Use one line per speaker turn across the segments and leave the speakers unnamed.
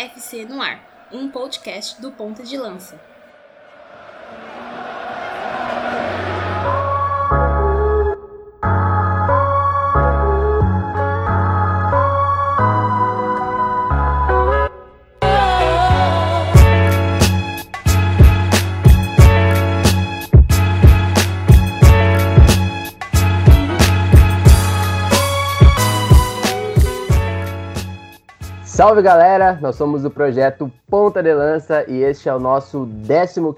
FC no Ar, um podcast do Ponta de Lança.
Salve galera, nós somos do projeto Ponta de Lança e este é o nosso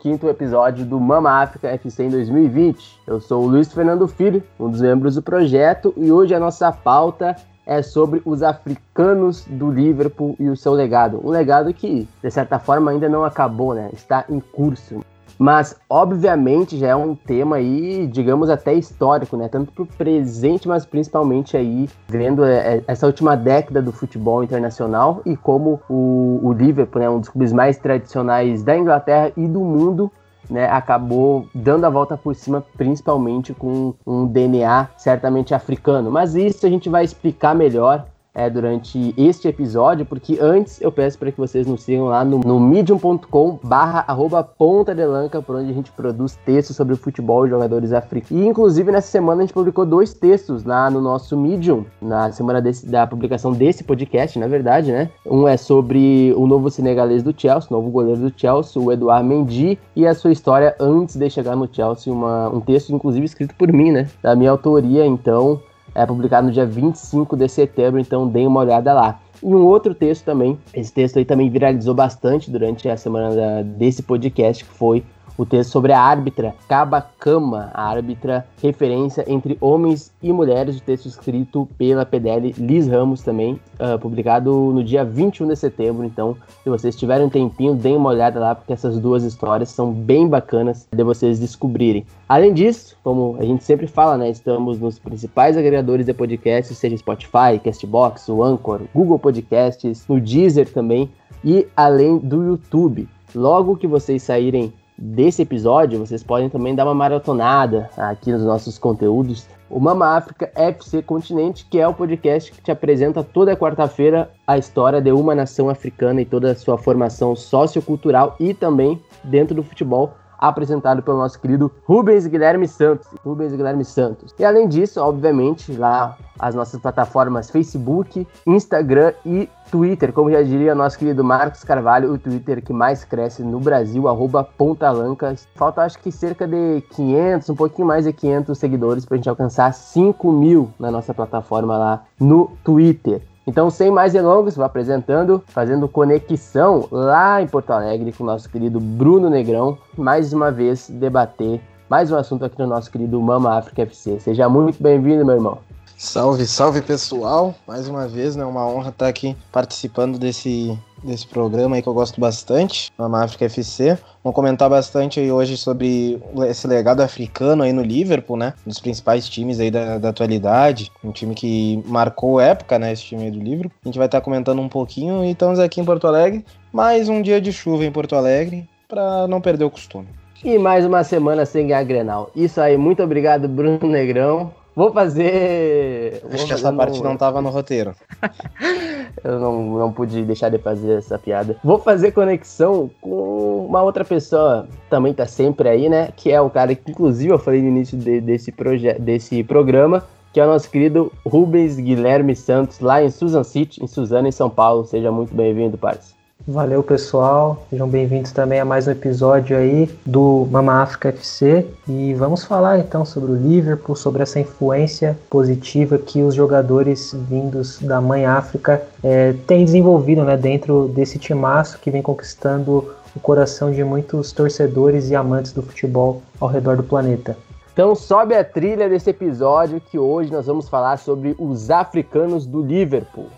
15 episódio do Mama África FC em 2020. Eu sou o Luiz Fernando Filho, um dos membros do projeto, e hoje a nossa pauta é sobre os africanos do Liverpool e o seu legado. Um legado que, de certa forma, ainda não acabou, né? Está em curso. Mas, obviamente, já é um tema aí, digamos, até histórico, né? Tanto para o presente, mas principalmente aí, vendo é, é, essa última década do futebol internacional e como o, o Liverpool, né, um dos clubes mais tradicionais da Inglaterra e do mundo, né, acabou dando a volta por cima, principalmente com um DNA certamente africano. Mas isso a gente vai explicar melhor é, durante este episódio, porque antes eu peço para que vocês nos sigam lá no, no medium.com barra arroba ponta de lanca, por onde a gente produz textos sobre o futebol e jogadores africanos. E inclusive nessa semana a gente publicou dois textos lá no nosso Medium, na semana desse, da publicação desse podcast, na verdade, né? Um é sobre o novo senegalês do Chelsea, novo goleiro do Chelsea, o Eduard Mendy, e a sua história antes de chegar no Chelsea, uma, um texto inclusive escrito por mim, né? Da minha autoria, então é publicado no dia 25 de setembro, então deem uma olhada lá. E um outro texto também, esse texto aí também viralizou bastante durante a semana desse podcast, que foi o texto sobre a árbitra Kabakama, a árbitra referência entre homens e mulheres, o texto escrito pela PDL Liz Ramos também, uh, publicado no dia 21 de setembro. Então, se vocês tiverem um tempinho, deem uma olhada lá, porque essas duas histórias são bem bacanas de vocês descobrirem. Além disso, como a gente sempre fala, né, estamos nos principais agregadores de podcasts, seja Spotify, Castbox, o Anchor, Google Podcasts, no Deezer também, e além do YouTube. Logo que vocês saírem desse episódio, vocês podem também dar uma maratonada aqui nos nossos conteúdos. O Mama África FC Continente, que é o podcast que te apresenta toda quarta-feira a história de uma nação africana e toda a sua formação sociocultural e também dentro do futebol apresentado pelo nosso querido Rubens Guilherme Santos. Rubens Guilherme Santos. E além disso, obviamente, lá as nossas plataformas Facebook, Instagram e Twitter, como já diria nosso querido Marcos Carvalho, o Twitter que mais cresce no Brasil, arroba Pontalancas. Falta acho que cerca de 500, um pouquinho mais de 500 seguidores para a gente alcançar 5 mil na nossa plataforma lá no Twitter. Então, sem mais delongas, vou apresentando, fazendo conexão lá em Porto Alegre com o nosso querido Bruno Negrão, mais uma vez debater mais um assunto aqui no nosso querido Mama África FC. Seja muito bem-vindo, meu irmão.
Salve, salve pessoal! Mais uma vez, né? Uma honra estar aqui participando desse, desse programa aí que eu gosto bastante, Mama África FC. Vamos comentar bastante aí hoje sobre esse legado africano aí no Liverpool, né? Um dos principais times aí da, da atualidade. Um time que marcou época, né? Esse time aí do Liverpool. A gente vai estar comentando um pouquinho e estamos aqui em Porto Alegre. Mais um dia de chuva em Porto Alegre para não perder o costume.
E mais uma semana sem ganhar Grenal. Isso aí, muito obrigado, Bruno Negrão. Vou fazer.
Acho que essa parte não tava no roteiro.
eu não, não pude deixar de fazer essa piada. Vou fazer conexão com uma outra pessoa, também tá sempre aí, né? Que é o cara que, inclusive, eu falei no início de, desse, desse programa, que é o nosso querido Rubens Guilherme Santos, lá em Susan City, em Suzano, em São Paulo. Seja muito bem-vindo, parceiro.
Valeu, pessoal. Sejam bem-vindos também a mais um episódio aí do Mama África FC. E vamos falar então sobre o Liverpool, sobre essa influência positiva que os jogadores vindos da Mãe África é, têm desenvolvido né, dentro desse timaço que vem conquistando o coração de muitos torcedores e amantes do futebol ao redor do planeta.
Então sobe a trilha desse episódio que hoje nós vamos falar sobre os africanos do Liverpool.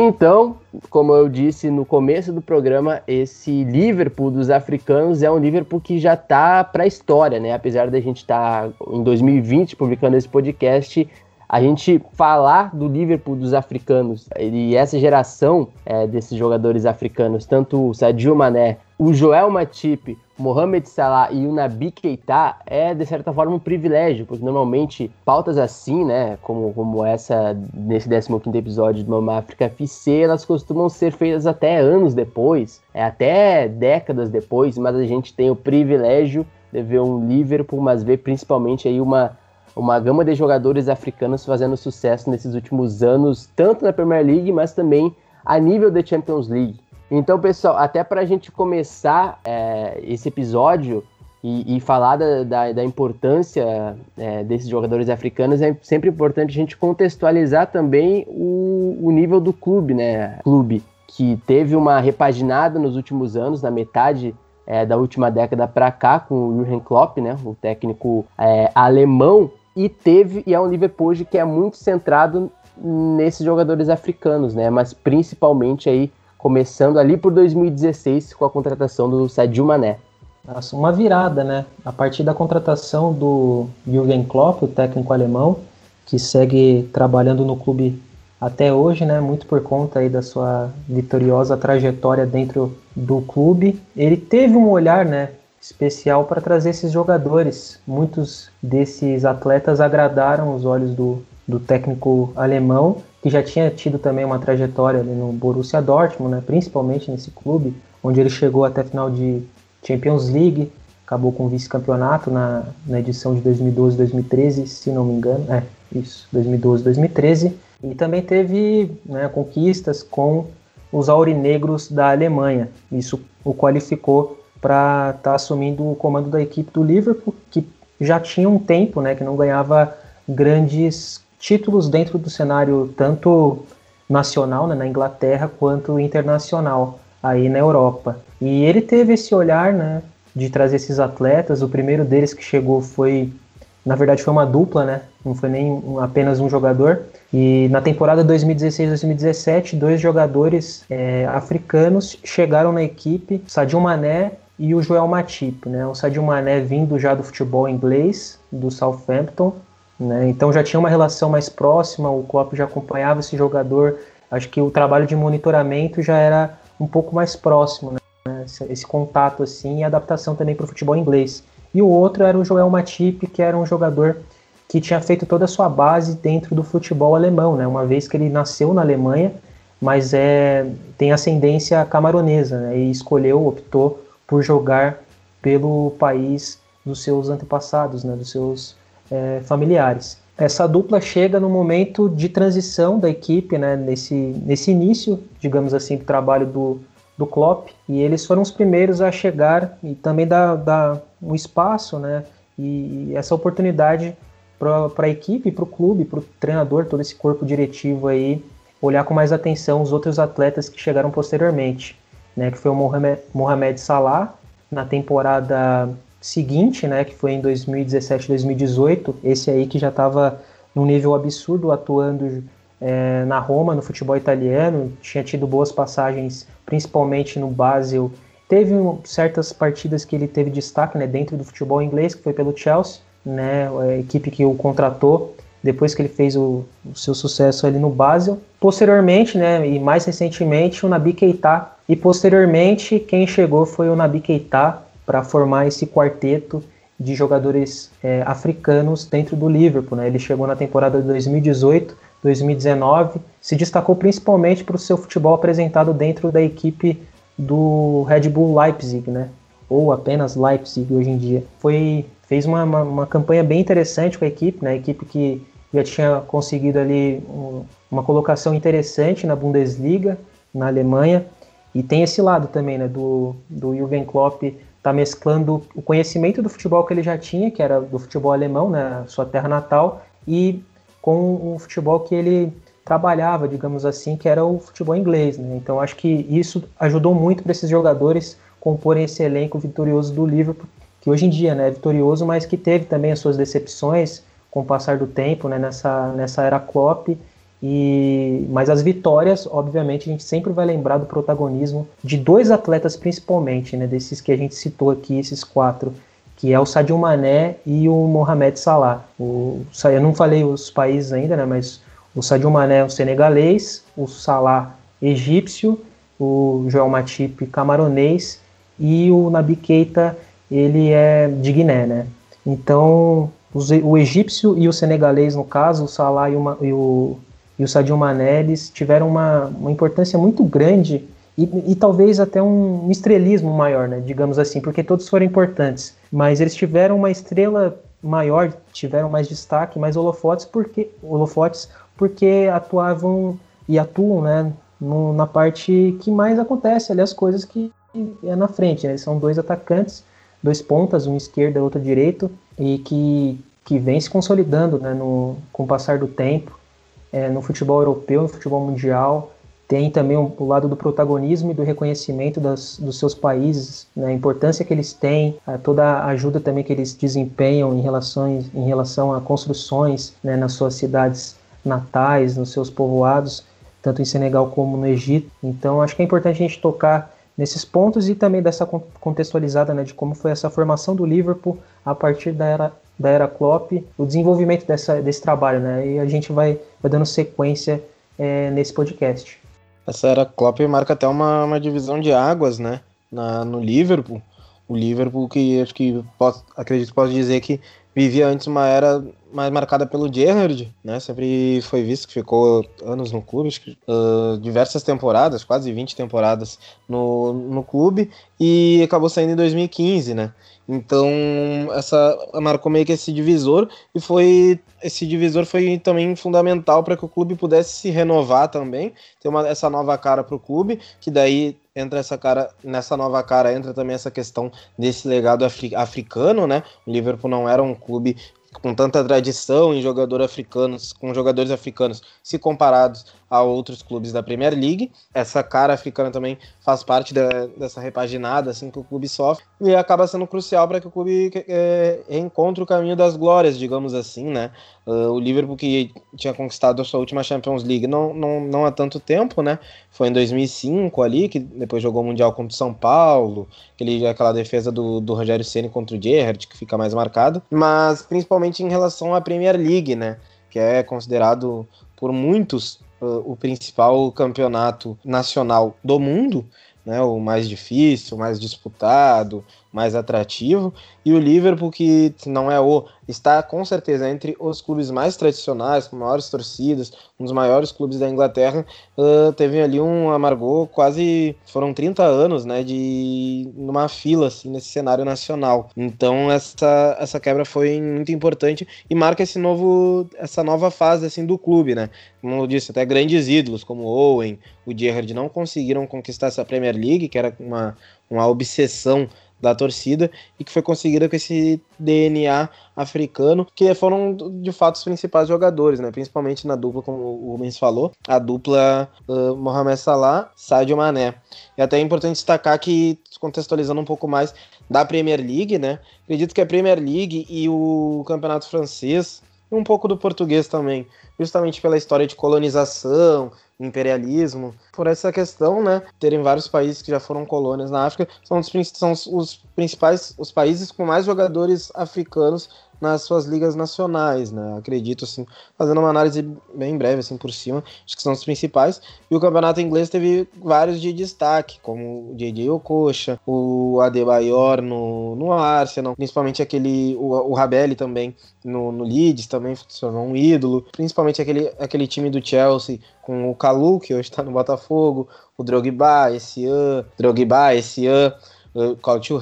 Então, como eu disse no começo do programa, esse Liverpool dos africanos é um Liverpool que já está para a história, né? Apesar da gente estar tá, em 2020 publicando esse podcast, a gente falar do Liverpool dos africanos e essa geração é, desses jogadores africanos, tanto o Sadio Mané, o Joel Matip, Mohamed Salah e o Nabi Keita é, de certa forma, um privilégio, porque normalmente pautas assim, né, como, como essa nesse 15º episódio do Mama África FC, elas costumam ser feitas até anos depois, é, até décadas depois, mas a gente tem o privilégio de ver um Liverpool, mas ver principalmente aí uma, uma gama de jogadores africanos fazendo sucesso nesses últimos anos, tanto na Premier League, mas também a nível da Champions League. Então, pessoal, até para a gente começar é, esse episódio e, e falar da, da, da importância é, desses jogadores africanos, é sempre importante a gente contextualizar também o, o nível do clube, né? Clube que teve uma repaginada nos últimos anos, na metade é, da última década para cá, com o Jurgen Klopp, né? O técnico é, alemão, e teve e é um Liverpool que é muito centrado nesses jogadores africanos, né? Mas principalmente aí começando ali por 2016 com a contratação do Sadio Mané.
Nossa, uma virada, né? A partir da contratação do Jürgen Klopp, o técnico alemão, que segue trabalhando no clube até hoje, né? Muito por conta aí da sua vitoriosa trajetória dentro do clube. Ele teve um olhar, né? Especial para trazer esses jogadores. Muitos desses atletas agradaram os olhos do, do técnico alemão que já tinha tido também uma trajetória no Borussia Dortmund, né, principalmente nesse clube, onde ele chegou até a final de Champions League, acabou com vice-campeonato na, na edição de 2012-2013, se não me engano, é, isso, 2012-2013, e também teve né, conquistas com os aurinegros da Alemanha, isso o qualificou para estar tá assumindo o comando da equipe do Liverpool, que já tinha um tempo né, que não ganhava grandes títulos dentro do cenário tanto nacional, né, na Inglaterra, quanto internacional aí na Europa. E ele teve esse olhar, né, de trazer esses atletas. O primeiro deles que chegou foi, na verdade, foi uma dupla, né, não foi nem apenas um jogador. E na temporada 2016-2017, dois jogadores é, africanos chegaram na equipe, Sadio Mané e o Joel Matip, né? O Sadio Mané vindo já do futebol inglês, do Southampton, né? Então já tinha uma relação mais próxima, o Klopp já acompanhava esse jogador. Acho que o trabalho de monitoramento já era um pouco mais próximo, né? esse, esse, contato assim e adaptação também para o futebol inglês. E o outro era o Joel Matip, que era um jogador que tinha feito toda a sua base dentro do futebol alemão, né? Uma vez que ele nasceu na Alemanha, mas é tem ascendência camaronesa, né? E escolheu, optou por jogar pelo país dos seus antepassados, né? Dos seus é, familiares. Essa dupla chega no momento de transição da equipe, né, nesse, nesse início, digamos assim, do trabalho do, do Klopp, e eles foram os primeiros a chegar e também dar, um espaço né, e essa oportunidade para a equipe, para o clube, para o treinador, todo esse corpo diretivo aí, olhar com mais atenção os outros atletas que chegaram posteriormente, né, que foi o Mohamed, Mohamed Salah, na temporada seguinte, né, que foi em 2017, 2018, esse aí que já estava num nível absurdo atuando é, na Roma, no futebol italiano, tinha tido boas passagens, principalmente no Basel. Teve um, certas partidas que ele teve destaque né, dentro do futebol inglês, que foi pelo Chelsea, né, a equipe que o contratou depois que ele fez o, o, seu sucesso ali no Basel. Posteriormente, né, e mais recentemente, o Nabi Keita. E posteriormente, quem chegou foi o Nabi Keita, para formar esse quarteto de jogadores é, africanos dentro do Liverpool. Né? Ele chegou na temporada de 2018, 2019, se destacou principalmente para o seu futebol apresentado dentro da equipe do Red Bull Leipzig, né? ou apenas Leipzig hoje em dia. Foi, fez uma, uma, uma campanha bem interessante com a equipe, né? a equipe que já tinha conseguido ali um, uma colocação interessante na Bundesliga, na Alemanha, e tem esse lado também né, do, do Jürgen Klopp está mesclando o conhecimento do futebol que ele já tinha, que era do futebol alemão, né, sua terra natal, e com o futebol que ele trabalhava, digamos assim, que era o futebol inglês. Né? Então acho que isso ajudou muito para esses jogadores comporem esse elenco vitorioso do Liverpool, que hoje em dia né, é vitorioso, mas que teve também as suas decepções com o passar do tempo né, nessa, nessa era Klopp e, mas as vitórias, obviamente, a gente sempre vai lembrar do protagonismo de dois atletas principalmente, né, desses que a gente citou aqui, esses quatro, que é o Sadio Mané e o Mohamed Salah. O, eu não falei os países ainda, né, mas o Sadio Mané, o senegalês, o Salah, egípcio, o Joel Matip, camaronês, e o Nabi Keita, ele é de Guiné, né? Então, o egípcio e o senegalês, no caso, o Salah e e o, e o Sadio Mané, eles tiveram uma, uma importância muito grande e, e, talvez até um estrelismo maior, né, digamos assim, porque todos foram importantes, mas eles tiveram uma estrela maior, tiveram mais destaque, mais holofotes porque holofotes porque atuavam e atuam, né, no, na parte que mais acontece, ali as coisas que é na frente, né? São dois atacantes, dois pontas, um esquerdo e outro direito, e que, que vem se consolidando, né, no, com o passar do tempo, é, no futebol europeu, no futebol mundial, tem também o, o lado do protagonismo e do reconhecimento das, dos seus países, né, a importância que eles têm, a, toda a ajuda também que eles desempenham em, relações, em relação a construções né, nas suas cidades natais, nos seus povoados, tanto em Senegal como no Egito. Então, acho que é importante a gente tocar nesses pontos e também dessa contextualizada né, de como foi essa formação do Liverpool a partir da era, da era Klopp, o desenvolvimento dessa, desse trabalho. Né, e a gente vai, vai dando sequência é, nesse podcast.
Essa era Klopp marca até uma, uma divisão de águas né, na, no Liverpool. O Liverpool que acho que posso, acredito posso dizer que vivia antes uma era mais marcada pelo Gerrard, né? Sempre foi visto que ficou anos no clube, uh, diversas temporadas, quase 20 temporadas no, no clube, e acabou saindo em 2015, né? Então, essa marcou meio que esse divisor e foi esse divisor foi também fundamental para que o clube pudesse se renovar também, ter uma, essa nova cara para o clube, que daí entra essa cara nessa nova cara entra também essa questão desse legado afri, africano, né? O Liverpool não era um clube com tanta tradição em jogadores africanos, com jogadores africanos, se comparados a outros clubes da Premier League. Essa cara africana também faz parte da, dessa repaginada assim que o clube sofre e acaba sendo crucial para que o clube é, encontre o caminho das glórias, digamos assim, né? Uh, o Liverpool que tinha conquistado a sua última Champions League não, não, não há tanto tempo, né? Foi em 2005 ali, que depois jogou o Mundial contra o São Paulo, aquele, aquela defesa do, do Rogério Ceni contra o Gerrard, que fica mais marcado, mas principalmente em relação à Premier League, né? Que é considerado por muitos o principal campeonato nacional do mundo, né, o mais difícil, o mais disputado, mais atrativo, e o Liverpool, que não é o, está com certeza entre os clubes mais tradicionais, com maiores torcidas, um dos maiores clubes da Inglaterra, uh, teve ali um amargou quase, foram 30 anos, né, de numa fila, assim, nesse cenário nacional. Então essa, essa quebra foi muito importante e marca esse novo, essa nova fase, assim, do clube, né. Como eu disse, até grandes ídolos, como Owen, o Gerrard, não conseguiram conquistar essa Premier League, que era uma, uma obsessão da torcida e que foi conseguida com esse DNA africano, que foram de fato os principais jogadores, né? Principalmente na dupla, como o Rubens falou, a dupla uh, Mohamed Salah, Sadio Mané. E até é importante destacar que, contextualizando um pouco mais da Premier League, né? Acredito que a Premier League e o Campeonato Francês, e um pouco do português também, justamente pela história de colonização, imperialismo, por essa questão, né, terem vários países que já foram colônias na África, são os, são os principais, os países com mais jogadores africanos nas suas ligas nacionais, né? Acredito, assim, fazendo uma análise bem breve, assim, por cima, acho que são os principais. E o campeonato inglês teve vários de destaque, como o J.J. Okocha, o Adebayor no, no Arsenal, principalmente aquele, o, o Rabelli também no, no Leeds, também se tornou um ídolo, principalmente aquele, aquele time do Chelsea com o Kalu, que hoje está no Botafogo, o Drogba, esse Drogba, esse ano, o Claudio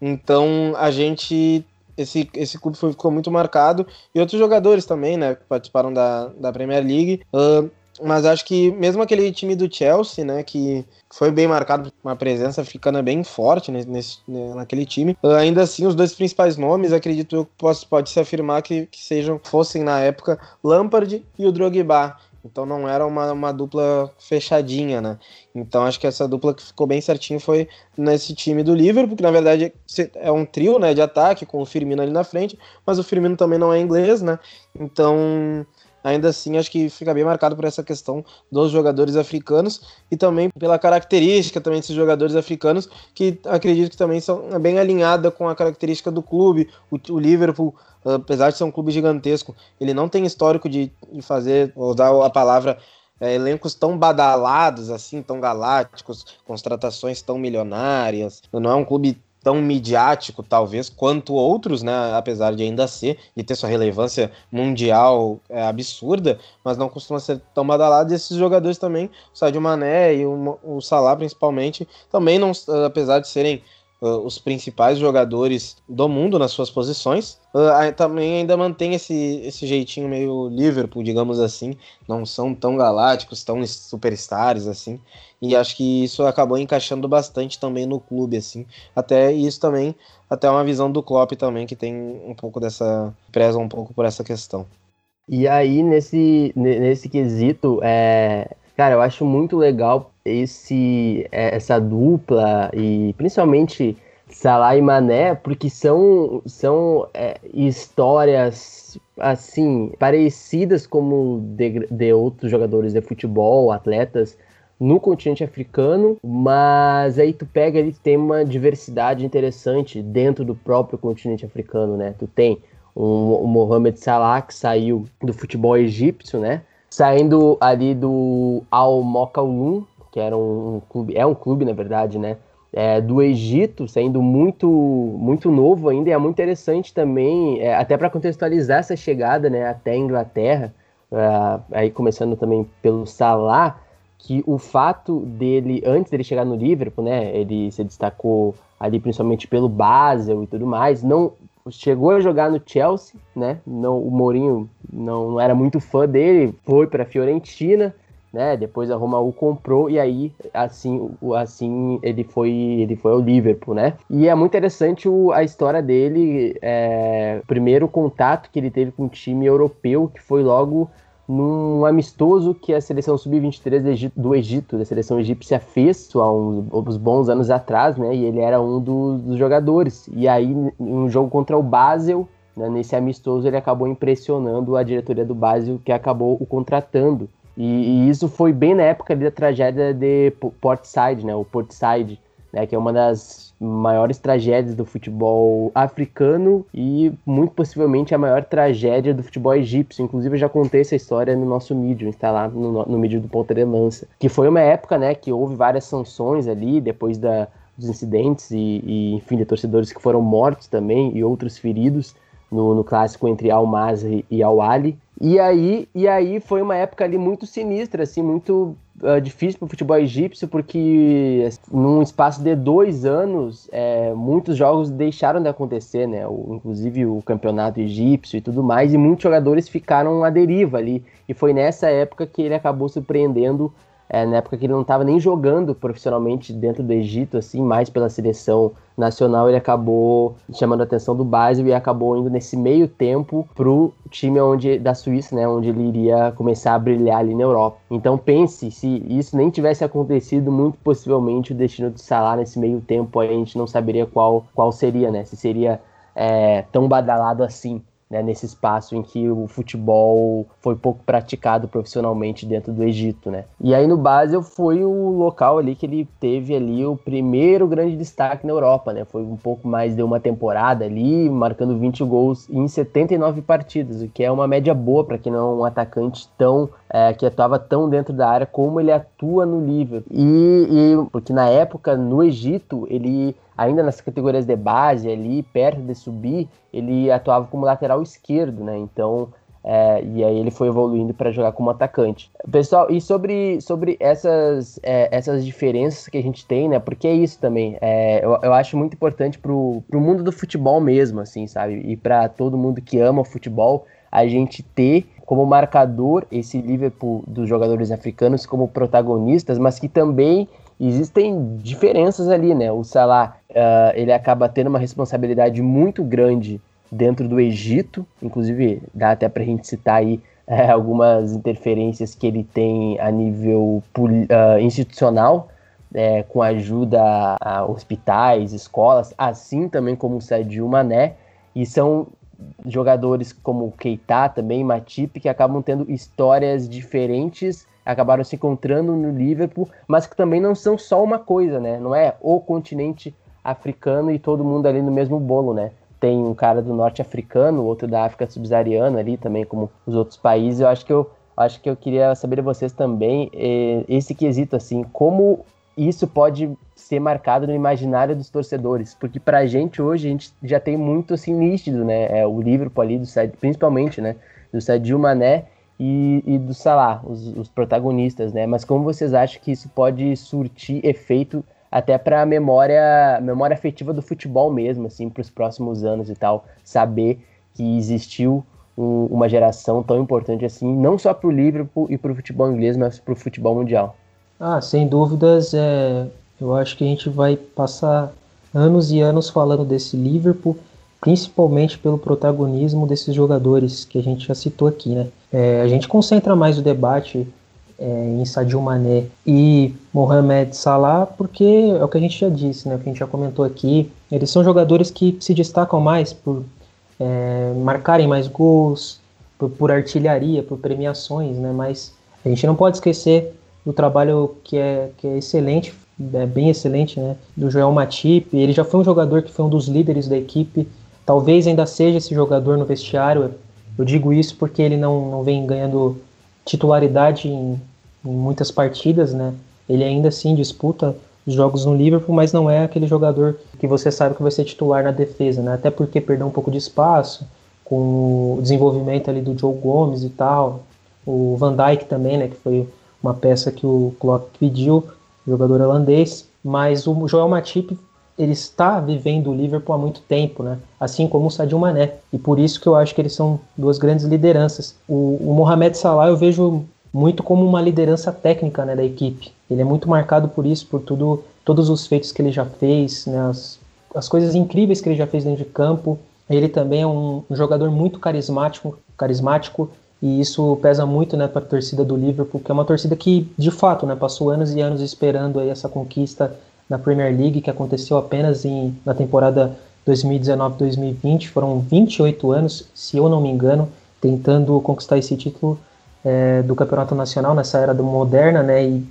Então a gente esse, esse clube foi, ficou muito marcado. E outros jogadores também, né? Participaram da, da Premier League. Uh, mas acho que mesmo aquele time do Chelsea, né? Que foi bem marcado uma presença africana bem forte nesse, naquele time. Ainda assim, os dois principais nomes, acredito eu, pode se afirmar que, que sejam, fossem na época Lampard e o Drogba. Então não era uma, uma dupla fechadinha, né? Então acho que essa dupla que ficou bem certinho foi nesse time do Liverpool, que na verdade é um trio né, de ataque, com o Firmino ali na frente, mas o Firmino também não é inglês, né? Então ainda assim acho que fica bem marcado por essa questão dos jogadores africanos e também pela característica também desses jogadores africanos que acredito que também são bem alinhada com a característica do clube. O, o Liverpool apesar de ser um clube gigantesco, ele não tem histórico de, de fazer, usar a palavra, é, elencos tão badalados, assim, tão galácticos, contratações tão milionárias. Não é um clube tão midiático, talvez, quanto outros, né? Apesar de ainda ser e ter sua relevância mundial é, absurda, mas não costuma ser tão badalado. E esses jogadores também, o Sadio Mané e o, o Salah principalmente, também não, apesar de serem uh, os principais jogadores do mundo nas suas posições, uh, também ainda mantém esse, esse jeitinho meio Liverpool, digamos assim. Não são tão galácticos, tão superstars assim. E acho que isso acabou encaixando bastante também no clube, assim. Até isso também, até uma visão do Klopp também, que tem um pouco dessa. preza um pouco por essa questão.
E aí, nesse, nesse quesito, é, cara, eu acho muito legal esse, é, essa dupla e principalmente Salah e Mané, porque são, são é, histórias assim parecidas como de, de outros jogadores de futebol, atletas no continente africano, mas aí tu pega ali tem uma diversidade interessante dentro do próprio continente africano, né? Tu tem um, o Mohamed Salah que saiu do futebol egípcio, né? Saindo ali do Al Mokaulun, que era um, clube, é um clube na verdade, né? É, do Egito, saindo muito muito novo ainda, e é muito interessante também, é, até para contextualizar essa chegada né, até a Inglaterra, é, aí começando também pelo Salah, que o fato dele, antes dele chegar no Liverpool, né, ele se destacou ali principalmente pelo Basel e tudo mais, não chegou a jogar no Chelsea, né? Não, o Mourinho não, não era muito fã dele, foi para a Fiorentina, né? Depois a Roma o comprou e aí assim, assim ele foi ele foi ao Liverpool, né? E é muito interessante o, a história dele, é, o primeiro contato que ele teve com um time europeu, que foi logo num amistoso que a seleção sub-23 do Egito, da seleção egípcia, fez há uns, uns, bons anos atrás, né? E ele era um dos, jogadores. E aí, um jogo contra o Basel, né, nesse amistoso, ele acabou impressionando a diretoria do Basel, que acabou o contratando. E, e isso foi bem na época da tragédia de Portside, né? O Portside, né? Que é uma das maiores tragédias do futebol africano e muito possivelmente a maior tragédia do futebol egípcio. Inclusive eu já contei essa história no nosso mídia, está lá no, no mídia do Ponta de Lança, que foi uma época, né, que houve várias sanções ali depois da, dos incidentes e, e, enfim, de torcedores que foram mortos também e outros feridos no, no clássico entre Al Masri e Al Ali. E aí, e aí foi uma época ali muito sinistra, assim, muito uh, difícil para o futebol egípcio, porque num espaço de dois anos, é, muitos jogos deixaram de acontecer, né? O, inclusive o campeonato egípcio e tudo mais, e muitos jogadores ficaram à deriva ali. E foi nessa época que ele acabou surpreendendo é, na época que ele não estava nem jogando profissionalmente dentro do Egito, assim, mais pela seleção nacional, ele acabou chamando a atenção do Basel e acabou indo nesse meio tempo pro time onde, da Suíça, né, onde ele iria começar a brilhar ali na Europa. Então pense, se isso nem tivesse acontecido, muito possivelmente o destino do Salah nesse meio tempo a gente não saberia qual, qual seria, né, se seria é, tão badalado assim né, nesse espaço em que o futebol foi pouco praticado profissionalmente dentro do Egito, né? E aí no Basel foi o local ali que ele teve ali o primeiro grande destaque na Europa, né? Foi um pouco mais de uma temporada ali, marcando 20 gols em 79 partidas, o que é uma média boa para quem não é um atacante tão é, que atuava tão dentro da área como ele atua no Liverpool. E, e porque na época no Egito ele ainda nas categorias de base, ali perto de subir, ele atuava como lateral esquerdo, né? Então, é, e aí ele foi evoluindo para jogar como atacante. Pessoal, e sobre, sobre essas, é, essas diferenças que a gente tem, né? Porque é isso também. É, eu, eu acho muito importante pro, pro mundo do futebol mesmo, assim, sabe? E para todo mundo que ama o futebol, a gente ter como marcador esse Liverpool dos jogadores africanos como protagonistas, mas que também existem diferenças ali, né? O Salah, uh, ele acaba tendo uma responsabilidade muito grande dentro do Egito, inclusive dá até para a gente citar aí é, algumas interferências que ele tem a nível uh, institucional, é, com ajuda a hospitais, escolas, assim também como o Sadio Mané, e são jogadores como Keita também, Matip, que acabam tendo histórias diferentes acabaram se encontrando no Liverpool, mas que também não são só uma coisa, né? Não é o continente africano e todo mundo ali no mesmo bolo, né? Tem um cara do norte africano, outro da África subsaariana ali também, como os outros países. Eu acho que eu acho que eu queria saber de vocês também eh, esse quesito assim, como isso pode ser marcado no imaginário dos torcedores, porque pra gente hoje a gente já tem muito assim nítido, né? É o Liverpool ali do principalmente, né, do Sadio Mané e, e do Salah, os, os, protagonistas, né? Mas como vocês acham que isso pode surtir efeito até para a memória, memória afetiva do futebol mesmo, assim, para os próximos anos e tal, saber que existiu um, uma geração tão importante assim, não só para o Liverpool e para o futebol inglês, mas para o futebol mundial.
Ah, sem dúvidas, é, eu acho que a gente vai passar anos e anos falando desse Liverpool, principalmente pelo protagonismo desses jogadores que a gente já citou aqui, né? É, a gente concentra mais o debate é, em Sadio Mané e Mohamed Salah, porque é o que a gente já disse, né, o que a gente já comentou aqui, eles são jogadores que se destacam mais por é, marcarem mais gols, por, por, artilharia, por premiações, né, mas a gente não pode esquecer do trabalho que é, que é excelente, é bem excelente, né, do Joel Matip, ele já foi um jogador que foi um dos líderes da equipe, talvez ainda seja esse jogador no vestiário, eu digo isso porque ele não, não vem ganhando titularidade em, em muitas partidas, né? Ele ainda assim disputa os jogos no Liverpool, mas não é aquele jogador que você sabe que vai ser titular na defesa, né? Até porque perdeu um pouco de espaço com o desenvolvimento ali do Joe Gomes e tal, o Van Dijk também, né? Que foi uma peça que o Klopp pediu, jogador holandês, mas o Joel Matip ele está vivendo o Liverpool há muito tempo, né? Assim como o Sadio Mané. E por isso que eu acho que eles são duas grandes lideranças. O, o Mohamed Salah eu vejo muito como uma liderança técnica né, da equipe. Ele é muito marcado por isso, por tudo, todos os feitos que ele já fez, né, as, as coisas incríveis que ele já fez dentro de campo. Ele também é um, um jogador muito carismático, carismático e isso pesa muito né, para a torcida do Liverpool, que é uma torcida que, de fato, né, passou anos e anos esperando aí essa conquista na Premier League, que aconteceu apenas em, na temporada 2019-2020. Foram 28 anos, se eu não me engano, tentando conquistar esse título é, do campeonato nacional nessa era do moderna, né? E,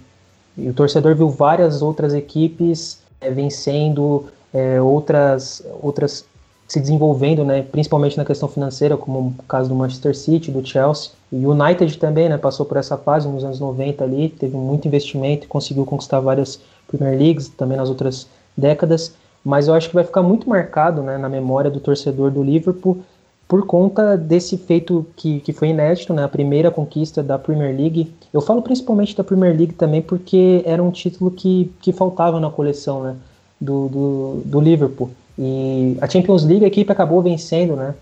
e, o torcedor viu várias outras equipes é, vencendo, é, outras, outras se desenvolvendo, né? Principalmente na questão financeira, como o caso do Manchester City, do Chelsea. E o United também, né? Passou por essa fase nos anos 90 ali, teve muito investimento e conseguiu conquistar várias Premier Leagues, também nas outras décadas. Mas eu acho que vai ficar muito marcado né, na memória do torcedor do Liverpool por conta desse feito que, que foi inédito, né, a primeira conquista da Premier League. Eu falo principalmente da Premier League também porque era um título que, que faltava na coleção né, do, do, do Liverpool. E a Champions League a equipe acabou vencendo, né?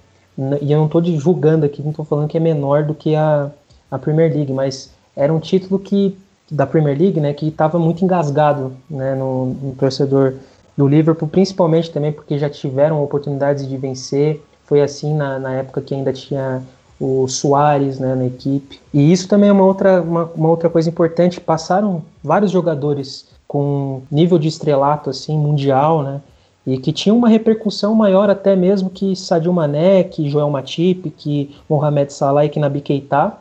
E eu não estou julgando aqui, não estou falando que é menor do que a, a Premier League, mas era um título que da Premier League, né, que estava muito engasgado, né, no, no torcedor do Liverpool, principalmente também porque já tiveram oportunidades de vencer, foi assim na, na época que ainda tinha o Soares né, na equipe. E isso também é uma outra, uma, uma, outra coisa importante. Passaram vários jogadores com nível de estrelato assim mundial, né? E que tinham uma repercussão maior até mesmo que Sadio Mané, que Joel Matip, que Mohamed Salah e que Nabi Keita,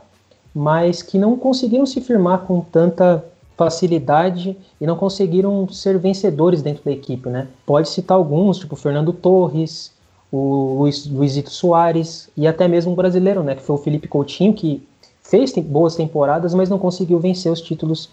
mas que não conseguiram se firmar com tanta facilidade e não conseguiram ser vencedores dentro da equipe, né? Pode citar alguns, tipo Fernando Torres, o Luiz, Luizito Soares e até mesmo um brasileiro, né, que foi o Felipe Coutinho, que fez boas temporadas, mas não conseguiu vencer os títulos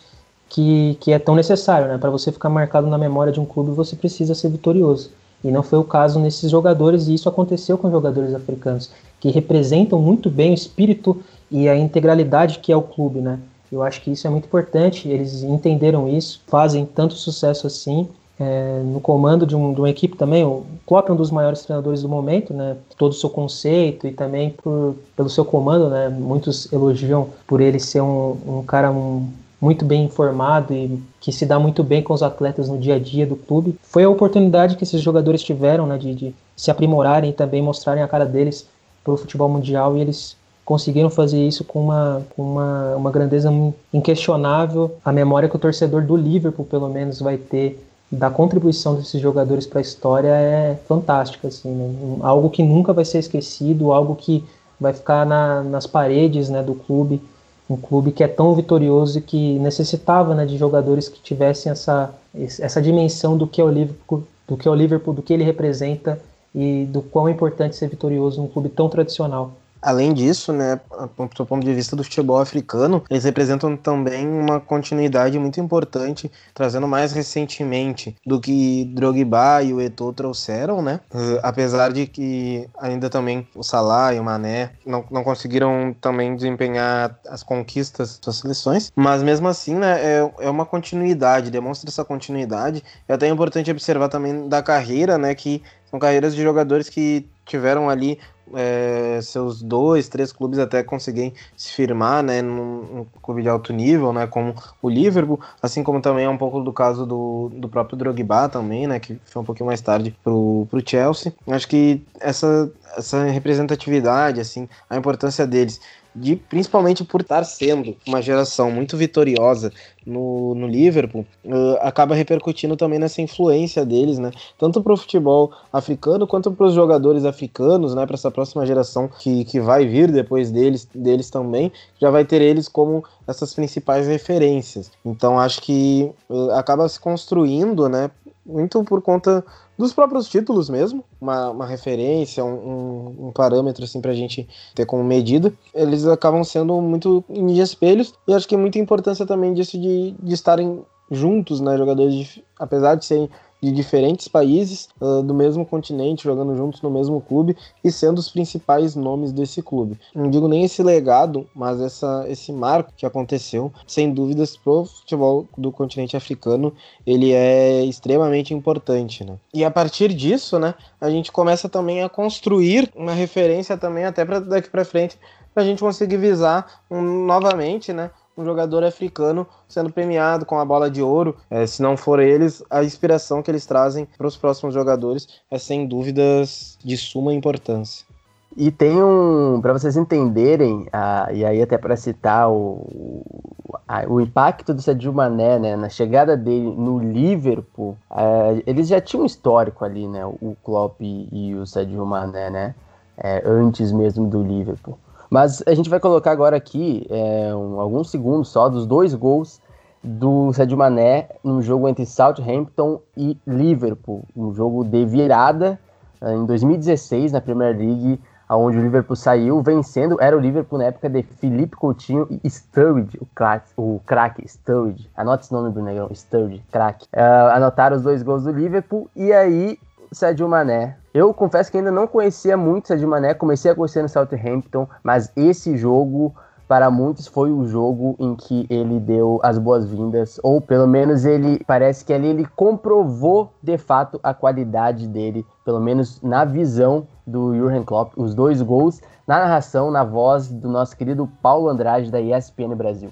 que, que é tão necessário, né? Para você ficar marcado na memória de um clube, você precisa ser vitorioso. E não foi o caso nesses jogadores, e isso aconteceu com jogadores africanos, que representam muito bem o espírito e a integralidade que é o clube, né? Eu acho que isso é muito importante, eles entenderam isso, fazem tanto sucesso assim, é, no comando de, um, de, uma equipe também. O Klopp é um dos maiores treinadores do momento, né? Todo o seu conceito e também por, pelo seu comando, né? Muitos elogiam por ele ser um, um cara um, muito bem informado e que se dá muito bem com os atletas no dia a dia do clube. Foi a oportunidade que esses jogadores tiveram, né? De, de se aprimorarem e também mostrarem a cara deles para o futebol mundial e eles conseguiram fazer isso com uma, com uma, uma grandeza inquestionável. A memória que o torcedor do Liverpool, pelo menos, vai ter da contribuição desses jogadores para a história é fantástica, assim, né? algo que nunca vai ser esquecido, algo que vai ficar na, nas paredes né, do clube, um clube que é tão vitorioso e que necessitava né, de jogadores que tivessem essa, essa dimensão do que é o Liverpool, do que é o Liverpool, do que ele representa e do quão é importante ser vitorioso num clube tão tradicional.
Além disso, né, do ponto de vista do futebol africano, eles representam também uma continuidade muito importante, trazendo mais recentemente do que Drogba e o Eto'o trouxeram, né? Uh, apesar de que ainda também o Salah e o Mané não, não conseguiram também desempenhar as conquistas das suas seleções, mas mesmo assim, né, é, é uma continuidade, demonstra essa continuidade. É até importante observar também da carreira, né, que são carreiras de jogadores que tiveram ali é, seus dois, três clubes até conseguirem se firmar, né, num, num, clube de alto nível, né, como o Liverpool, assim como também é um pouco do caso do, do próprio Drogba também, né, que foi um pouquinho mais tarde pro, pro Chelsea. Acho que essa, essa representatividade, assim, a importância deles de principalmente por estar sendo uma geração muito vitoriosa no, no Liverpool, uh, acaba repercutindo também nessa influência deles, né? Tanto para o futebol africano quanto para os jogadores africanos, né? Para essa próxima geração que, que vai vir depois deles, deles também, já vai ter eles como essas principais referências. Então acho que uh, acaba se construindo, né? Muito por conta dos próprios títulos mesmo, uma, uma referência, um, um, parâmetro assim pra gente ter como medida, eles acabam sendo muito de espelhos e acho que muita importância também disso de, de estarem juntos, né, jogadores de, apesar de serem de diferentes países uh, do mesmo continente, jogando juntos no mesmo clube e sendo os principais nomes desse clube. Não digo nem esse legado, mas essa, esse marco que aconteceu, sem dúvidas, pro futebol do continente africano, ele é extremamente importante, né? E a partir disso, né, a gente começa também a construir uma referência também até para daqui para frente, para a gente conseguir visar um, novamente, né, um jogador africano sendo premiado com a bola de ouro. É, se não for eles, a inspiração que eles trazem para os próximos jogadores é sem dúvidas de suma importância.
E tem um, para vocês entenderem, e aí até para citar o, a, o impacto do Sadio Mané, né, na chegada dele no Liverpool, é, eles já tinham um histórico ali, né, o Klopp e, e o Sadio Mané, né, é, antes mesmo do Liverpool. Mas a gente vai colocar agora aqui é, um, alguns segundos só dos dois gols do Sadio Mané no jogo entre Southampton e Liverpool, um jogo de virada é, em 2016 na Premier League, onde o Liverpool saiu vencendo, era o Liverpool na época de Felipe Coutinho e Sturridge, o craque, o craque Sturridge, anote esse nome do negão, Sturridge, craque. Uh, anotaram os dois gols do Liverpool e aí Sadio Mané. Eu confesso que ainda não conhecia muito Sadio Mané, comecei a conhecer no Southampton, mas esse jogo para muitos foi o jogo em que ele deu as boas-vindas, ou pelo menos ele parece que ali ele comprovou de fato a qualidade dele, pelo menos na visão do Jurgen Klopp, os dois gols na narração, na voz do nosso querido Paulo Andrade da ESPN Brasil.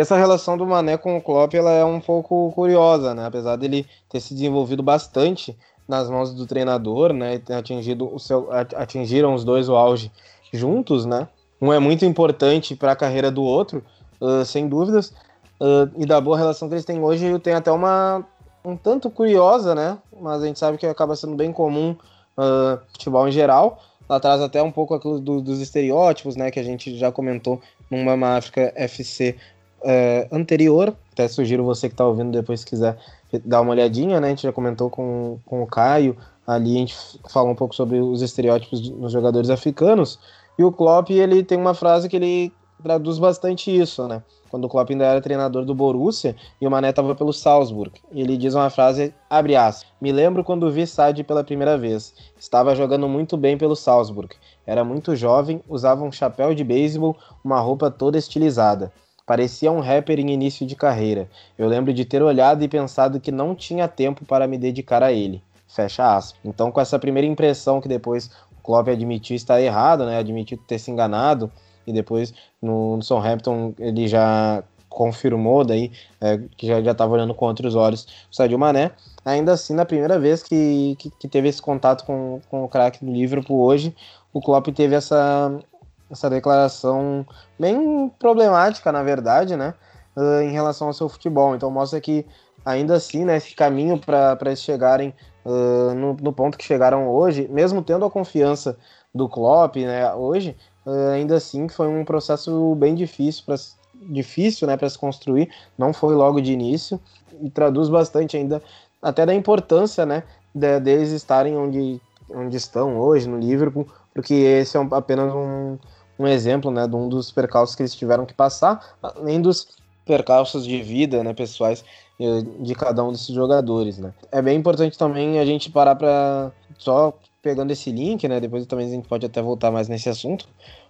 Essa relação do Mané com o Klopp ela é um pouco curiosa, né? Apesar dele ter se desenvolvido bastante nas mãos do treinador, né? E atingido o seu, atingiram os dois o auge juntos, né? Um é muito importante para a carreira do outro, uh, sem dúvidas. Uh, e da boa relação que eles têm hoje, tem até uma um tanto curiosa, né? Mas a gente sabe que acaba sendo bem comum uh, futebol em geral. Ela traz até um pouco do, dos estereótipos, né? Que a gente já comentou no Mama África FC é, anterior, até sugiro você que está ouvindo depois se quiser dar uma olhadinha, né? A gente já comentou com, com o Caio, ali a gente fala um pouco sobre os estereótipos nos jogadores africanos, e o Klopp, ele tem uma frase que ele traduz bastante isso, né? Quando o Klopp ainda era treinador do Borussia e o Mané estava pelo Salzburg. Ele diz uma frase, abre aspas, me lembro quando vi Sade pela primeira vez. Estava jogando muito bem pelo Salzburg. Era muito jovem, usava um chapéu de beisebol, uma roupa toda estilizada. Parecia um rapper em início de carreira. Eu lembro de ter olhado e pensado que não tinha tempo para me dedicar a ele. Fecha aspas. Então, com essa primeira impressão que depois o Klopp admitiu estar errado, né? Admitiu ter se enganado e depois no, no Southampton ele já confirmou daí é, que já estava olhando com outros olhos o Sadio Mané. Ainda assim, na primeira vez que, que, que teve esse contato com, com o craque do Liverpool hoje, o Klopp teve essa, essa declaração bem problemática, na verdade, né, uh, em relação ao seu futebol. Então mostra que ainda assim, né, esse caminho para eles chegarem uh, no, no, ponto que chegaram hoje, mesmo tendo a confiança do Klopp, né, hoje, uh, ainda assim foi um processo bem difícil para difícil, né, para se construir. Não foi logo de início e traduz bastante ainda até da importância, né, de, deles estarem onde onde estão hoje no Liverpool, porque esse é um, apenas um, um exemplo, né, de um dos percalços que eles tiveram que passar, além dos percalços de vida, né, pessoais eh, de cada um desses jogadores, né. É bem importante também a gente parar para só pegando esse link, né, depois também a gente pode até voltar mais nesse assunto,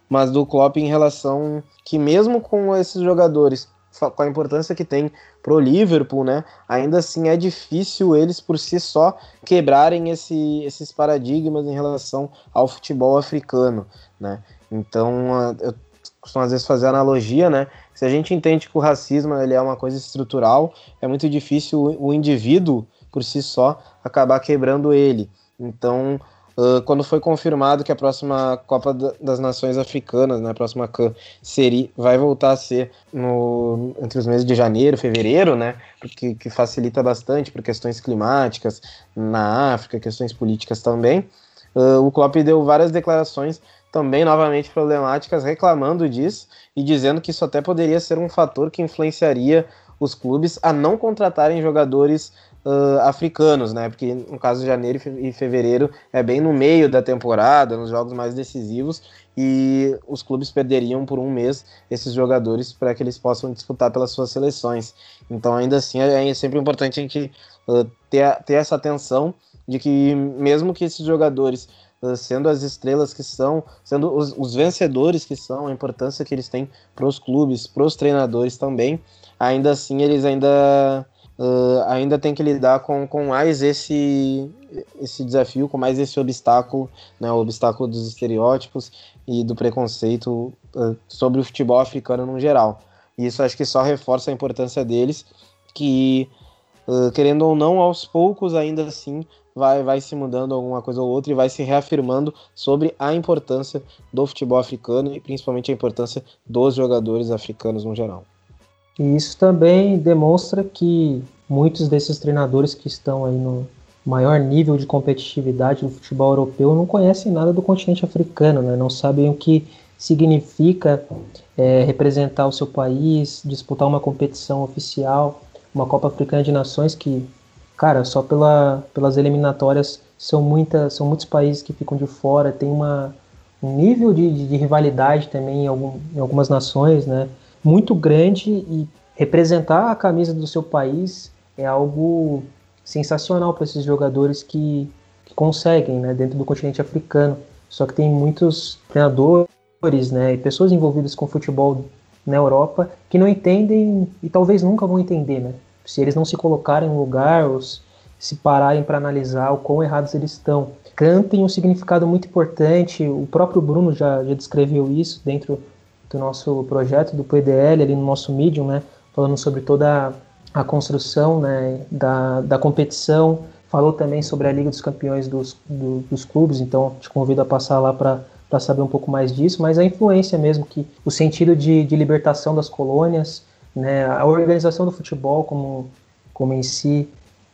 mas do Klopp em relação que mesmo com esses jogadores com a importância que tem pro Liverpool, né? Ainda assim é difícil eles por si só quebrarem esse, esses paradigmas em relação ao futebol africano, né? Então, eu costumo às vezes fazer analogia, né? Se a gente entende que o racismo ele é uma coisa estrutural, é muito difícil o, indivíduo por si só acabar quebrando ele. Então, Uh, quando foi confirmado que a próxima Copa das Nações Africanas, né, a próxima CAN, seria, vai voltar a ser no, entre os meses de janeiro, fevereiro, né, porque que facilita bastante por questões climáticas na África, questões políticas também. Uh, o Klopp deu várias declarações também novamente problemáticas, reclamando disso e dizendo que isso até poderia ser um fator que influenciaria os clubes a não contratarem jogadores uh, africanos, né? Porque no caso de janeiro e fevereiro é bem no meio da temporada, nos jogos mais decisivos, e os clubes perderiam por um mês esses jogadores para que eles possam disputar pelas suas seleções. Então, ainda assim, é, é sempre importante a gente uh, ter, ter essa atenção de que, mesmo que esses jogadores sendo as estrelas que são, sendo os, os, vencedores que são, a importância que eles têm para os clubes, para os treinadores também, ainda assim eles ainda uh, ainda tem que lidar com, com mais esse, esse desafio, com mais esse obstáculo, né, o obstáculo dos estereótipos e do preconceito uh, sobre o futebol africano no geral. E isso acho que só reforça a importância deles, que, uh, querendo ou não, aos poucos ainda assim vai, vai se mudando alguma coisa ou outra e vai se reafirmando sobre a importância do futebol africano e principalmente a importância dos jogadores africanos no geral.
E isso também demonstra que muitos desses treinadores que estão aí no maior nível de competitividade do futebol europeu não conhecem nada do continente africano, né? não sabem o que significa é, representar o seu país, disputar uma competição oficial, uma Copa Africana de Nações que, cara, só pela, pelas eliminatórias são, muita, são muitos países que ficam de fora, tem uma, um nível de, de rivalidade também em, algum, em algumas nações, né? Muito grande e representar a camisa do seu país é algo sensacional para esses jogadores que, que conseguem, né, dentro do continente africano. Só que tem muitos treinadores, né, e pessoas envolvidas com futebol na Europa que não entendem e talvez nunca vão entender, né? Se eles não se colocarem no lugar ou se pararem para analisar o quão errados eles estão. Can tem um significado muito importante, o próprio Bruno já, já descreveu isso dentro do nosso projeto, do PDL, ali no nosso Medium, né? Falando sobre toda a construção né, da, da competição. Falou também sobre a Liga dos Campeões dos, do, dos clubes, então te convido a passar lá para saber um pouco mais disso, mas a influência mesmo, que o sentido de, de libertação das colônias, né, a organização do futebol como, como em si,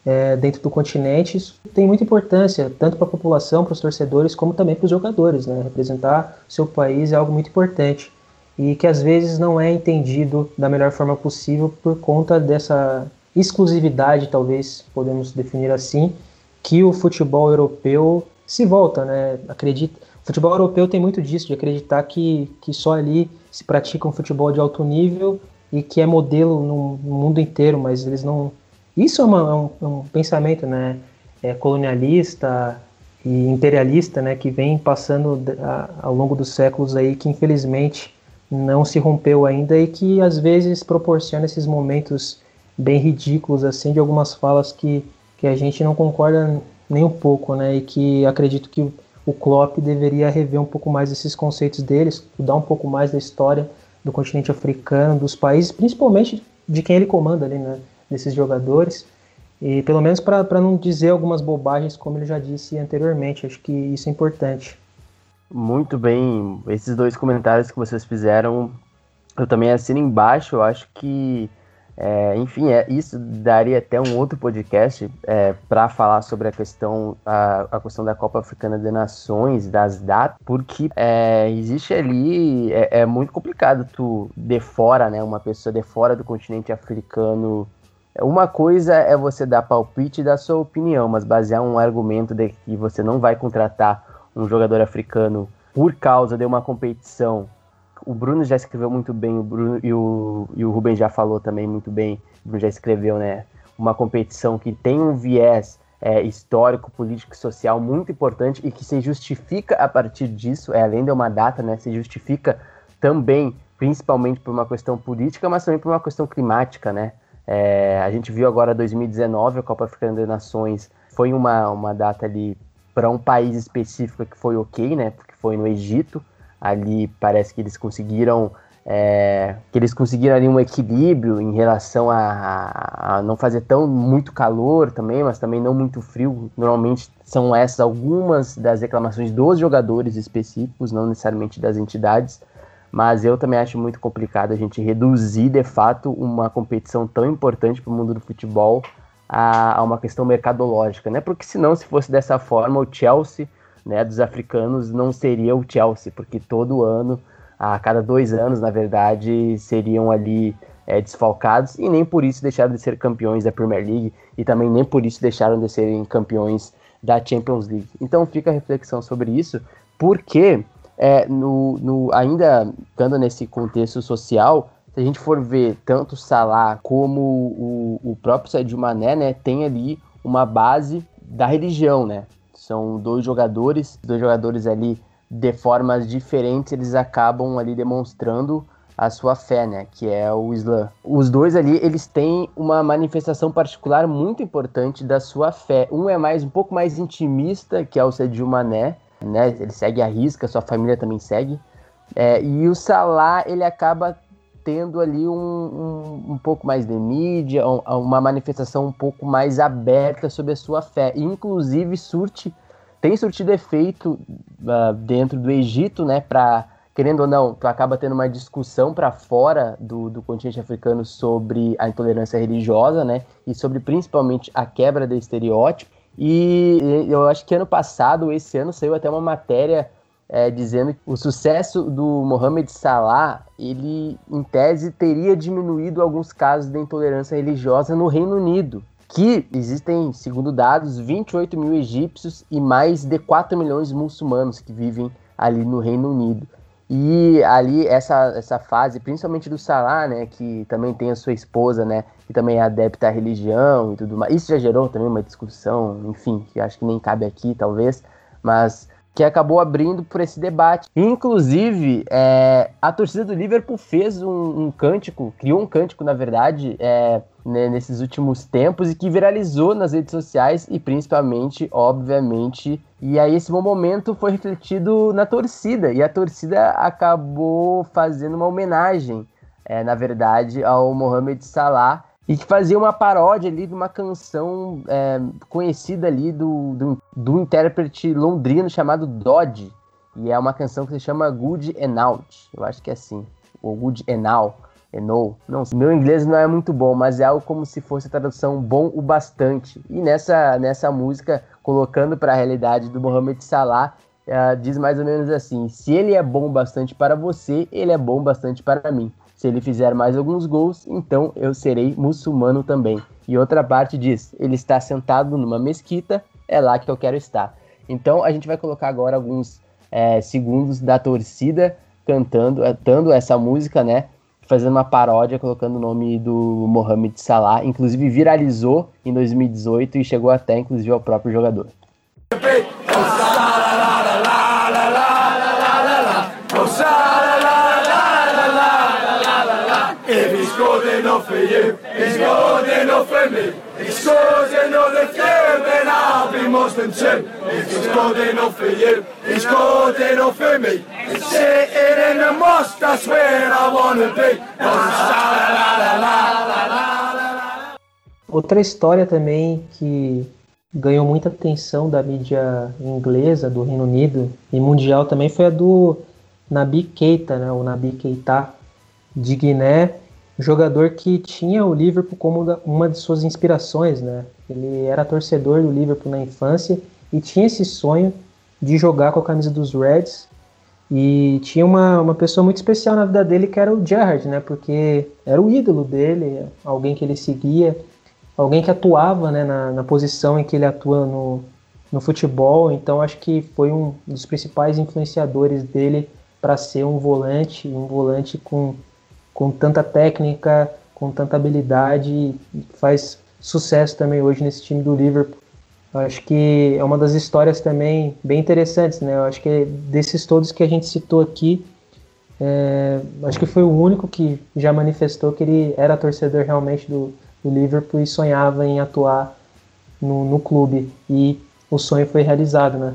é, dentro do continente, isso tem muita importância, tanto para a população, para os torcedores, como também para os jogadores. Né? Representar seu país é algo muito importante e que às vezes não é entendido da melhor forma possível por conta dessa exclusividade, talvez podemos definir assim, que o futebol europeu se volta, né? Acredita, o futebol europeu tem muito disso, de acreditar que, que só ali se pratica um futebol de alto nível e que é modelo no, no mundo inteiro, mas eles não. Isso é, uma, é um, é um, pensamento, né? É colonialista e imperialista, né? Que vem passando a, ao longo dos séculos aí, que infelizmente não se rompeu ainda e que às vezes proporciona esses momentos bem ridículos assim de algumas falas que, que a gente não concorda nem um pouco, né? E que acredito que o Klopp deveria rever um pouco mais esses conceitos deles, estudar um pouco mais da história do continente africano, dos países, principalmente de quem ele comanda ali, né, desses jogadores, e pelo menos para não dizer algumas bobagens, como ele já disse anteriormente, acho que isso é importante.
Muito bem, esses dois comentários que vocês fizeram, eu também assino embaixo, eu acho que é, enfim, é, isso daria até um outro podcast é, para falar sobre a questão, a, a, questão da Copa Africana de Nações, das datas, porque é, existe ali, é, é, muito complicado tu de fora, né, uma pessoa de fora do continente africano. Uma coisa é você dar palpite e dar sua opinião, mas basear um argumento de que você não vai contratar um jogador africano por causa de uma competição o Bruno já escreveu muito bem, o Bruno e o, e o Rubem já falou também muito bem. O Bruno já escreveu, né? Uma competição que tem um viés é, histórico, político e social muito importante e que se justifica a partir disso, é, além de uma data, né? Se justifica também, principalmente por uma questão política, mas também por uma questão climática, né? É, a gente viu agora 2019, a Copa Africana das Nações foi uma, uma data ali para um país específico que foi ok, né? Porque foi no Egito ali parece que eles conseguiram é, que eles conseguiram ali um equilíbrio em relação a, a, não fazer tão muito calor também, mas também não muito frio. Normalmente são essas algumas das reclamações dos jogadores específicos, não necessariamente das entidades. Mas eu também acho muito complicado a gente reduzir de fato uma competição tão importante para o mundo do futebol a, a uma questão mercadológica, né? Porque senão, se fosse dessa forma, o Chelsea né, dos africanos não seria o Chelsea, porque todo ano, a cada dois anos, na verdade, seriam ali é, desfalcados e nem por isso deixaram de ser campeões da Premier League e também nem por isso deixaram de serem campeões da Champions League. Então fica a reflexão sobre isso, porque é, no, no, ainda estando nesse contexto social, se a gente for ver tanto o Salah como o, o próprio Sadio Mané, né, tem ali uma base da religião, né? São dois jogadores, dois jogadores ali de formas diferentes, eles acabam ali demonstrando a sua fé, né, que é o Islã. Os dois ali, eles têm uma manifestação particular muito importante da sua fé. Um é mais um pouco mais intimista, que é o Sadio Mané, né, ele segue a risca, sua família também segue. É, e o Salah, ele acaba tendo ali um, um, um, pouco mais de mídia, uma manifestação um pouco mais aberta sobre a sua fé. Inclusive, surte, tem surtido efeito uh, dentro do Egito, né? Para, querendo ou não, tu acaba tendo uma discussão para fora do, do continente africano sobre a intolerância religiosa, né? E sobre principalmente a quebra de estereótipo. E eu acho que ano passado, esse ano, saiu até uma matéria é, dizendo que o sucesso do Mohamed Salah, ele em tese teria diminuído alguns casos de intolerância religiosa no Reino Unido, que existem, segundo dados, 28 mil egípcios e mais de 4 milhões de muçulmanos que vivem ali no Reino Unido. E ali essa, essa fase, principalmente do Salah, né, que também tem a sua esposa, né, que também é adepta à religião e tudo mais. Isso já gerou também uma discussão, enfim, que acho que nem cabe aqui, talvez, mas que acabou abrindo por esse debate. Inclusive, é, a torcida do Liverpool fez um, um cântico, criou um cântico, na verdade, é, né, nesses últimos tempos e que viralizou nas redes sociais e principalmente, obviamente, e aí esse momento foi refletido na torcida e a torcida acabou fazendo uma homenagem, é, na verdade, ao Mohamed Salah e que fazia uma paródia ali de uma canção é, conhecida ali do, do, do, intérprete londrino chamado Dodge. E é uma canção que se chama Good and Out. Eu acho que é assim. Ou Good and. Enou. Não, meu inglês não é muito bom, mas é algo como se fosse a tradução bom o bastante. E nessa, nessa música, colocando para a realidade do Mohamed Salah, uh, diz mais ou menos assim: se ele é bom bastante para você, ele é bom bastante para mim. Se ele fizer mais alguns gols, então eu serei muçulmano também. E outra parte diz: ele está sentado numa mesquita, é lá que eu quero estar. Então a gente vai colocar agora alguns é, segundos da torcida cantando, cantando essa música, né? Fazendo uma paródia, colocando o nome do Mohamed Salah. Inclusive viralizou em 2018 e chegou até, inclusive, ao próprio jogador.
For you, for me. Out I'll be Muslim too. For you, for me. Sitting in the mosque, that's where I wanna be.
Outra história também que ganhou muita atenção da mídia inglesa, do Reino Unido e mundial também foi a do Nabi Keita, né, o Nabi Keita de Guiné, jogador que tinha o Liverpool como uma de suas inspirações, né? Ele era torcedor do Liverpool na infância e tinha esse sonho de jogar com a camisa dos Reds. E tinha uma, uma pessoa muito especial na vida dele que era o Gerrard, né? Porque era o ídolo dele, alguém que ele seguia alguém que atuava né, na, na posição em que ele atua no, no futebol, então acho que foi um dos principais influenciadores dele para ser um volante, um volante com, com tanta técnica, com tanta habilidade, faz sucesso também hoje nesse time do Liverpool. Acho que é uma das histórias também bem interessantes, né? Eu acho que desses todos que a gente citou aqui, é, acho que foi o único que já manifestou que ele era torcedor realmente do, do Liverpool e sonhava em atuar no, no clube. E o sonho foi realizado, né?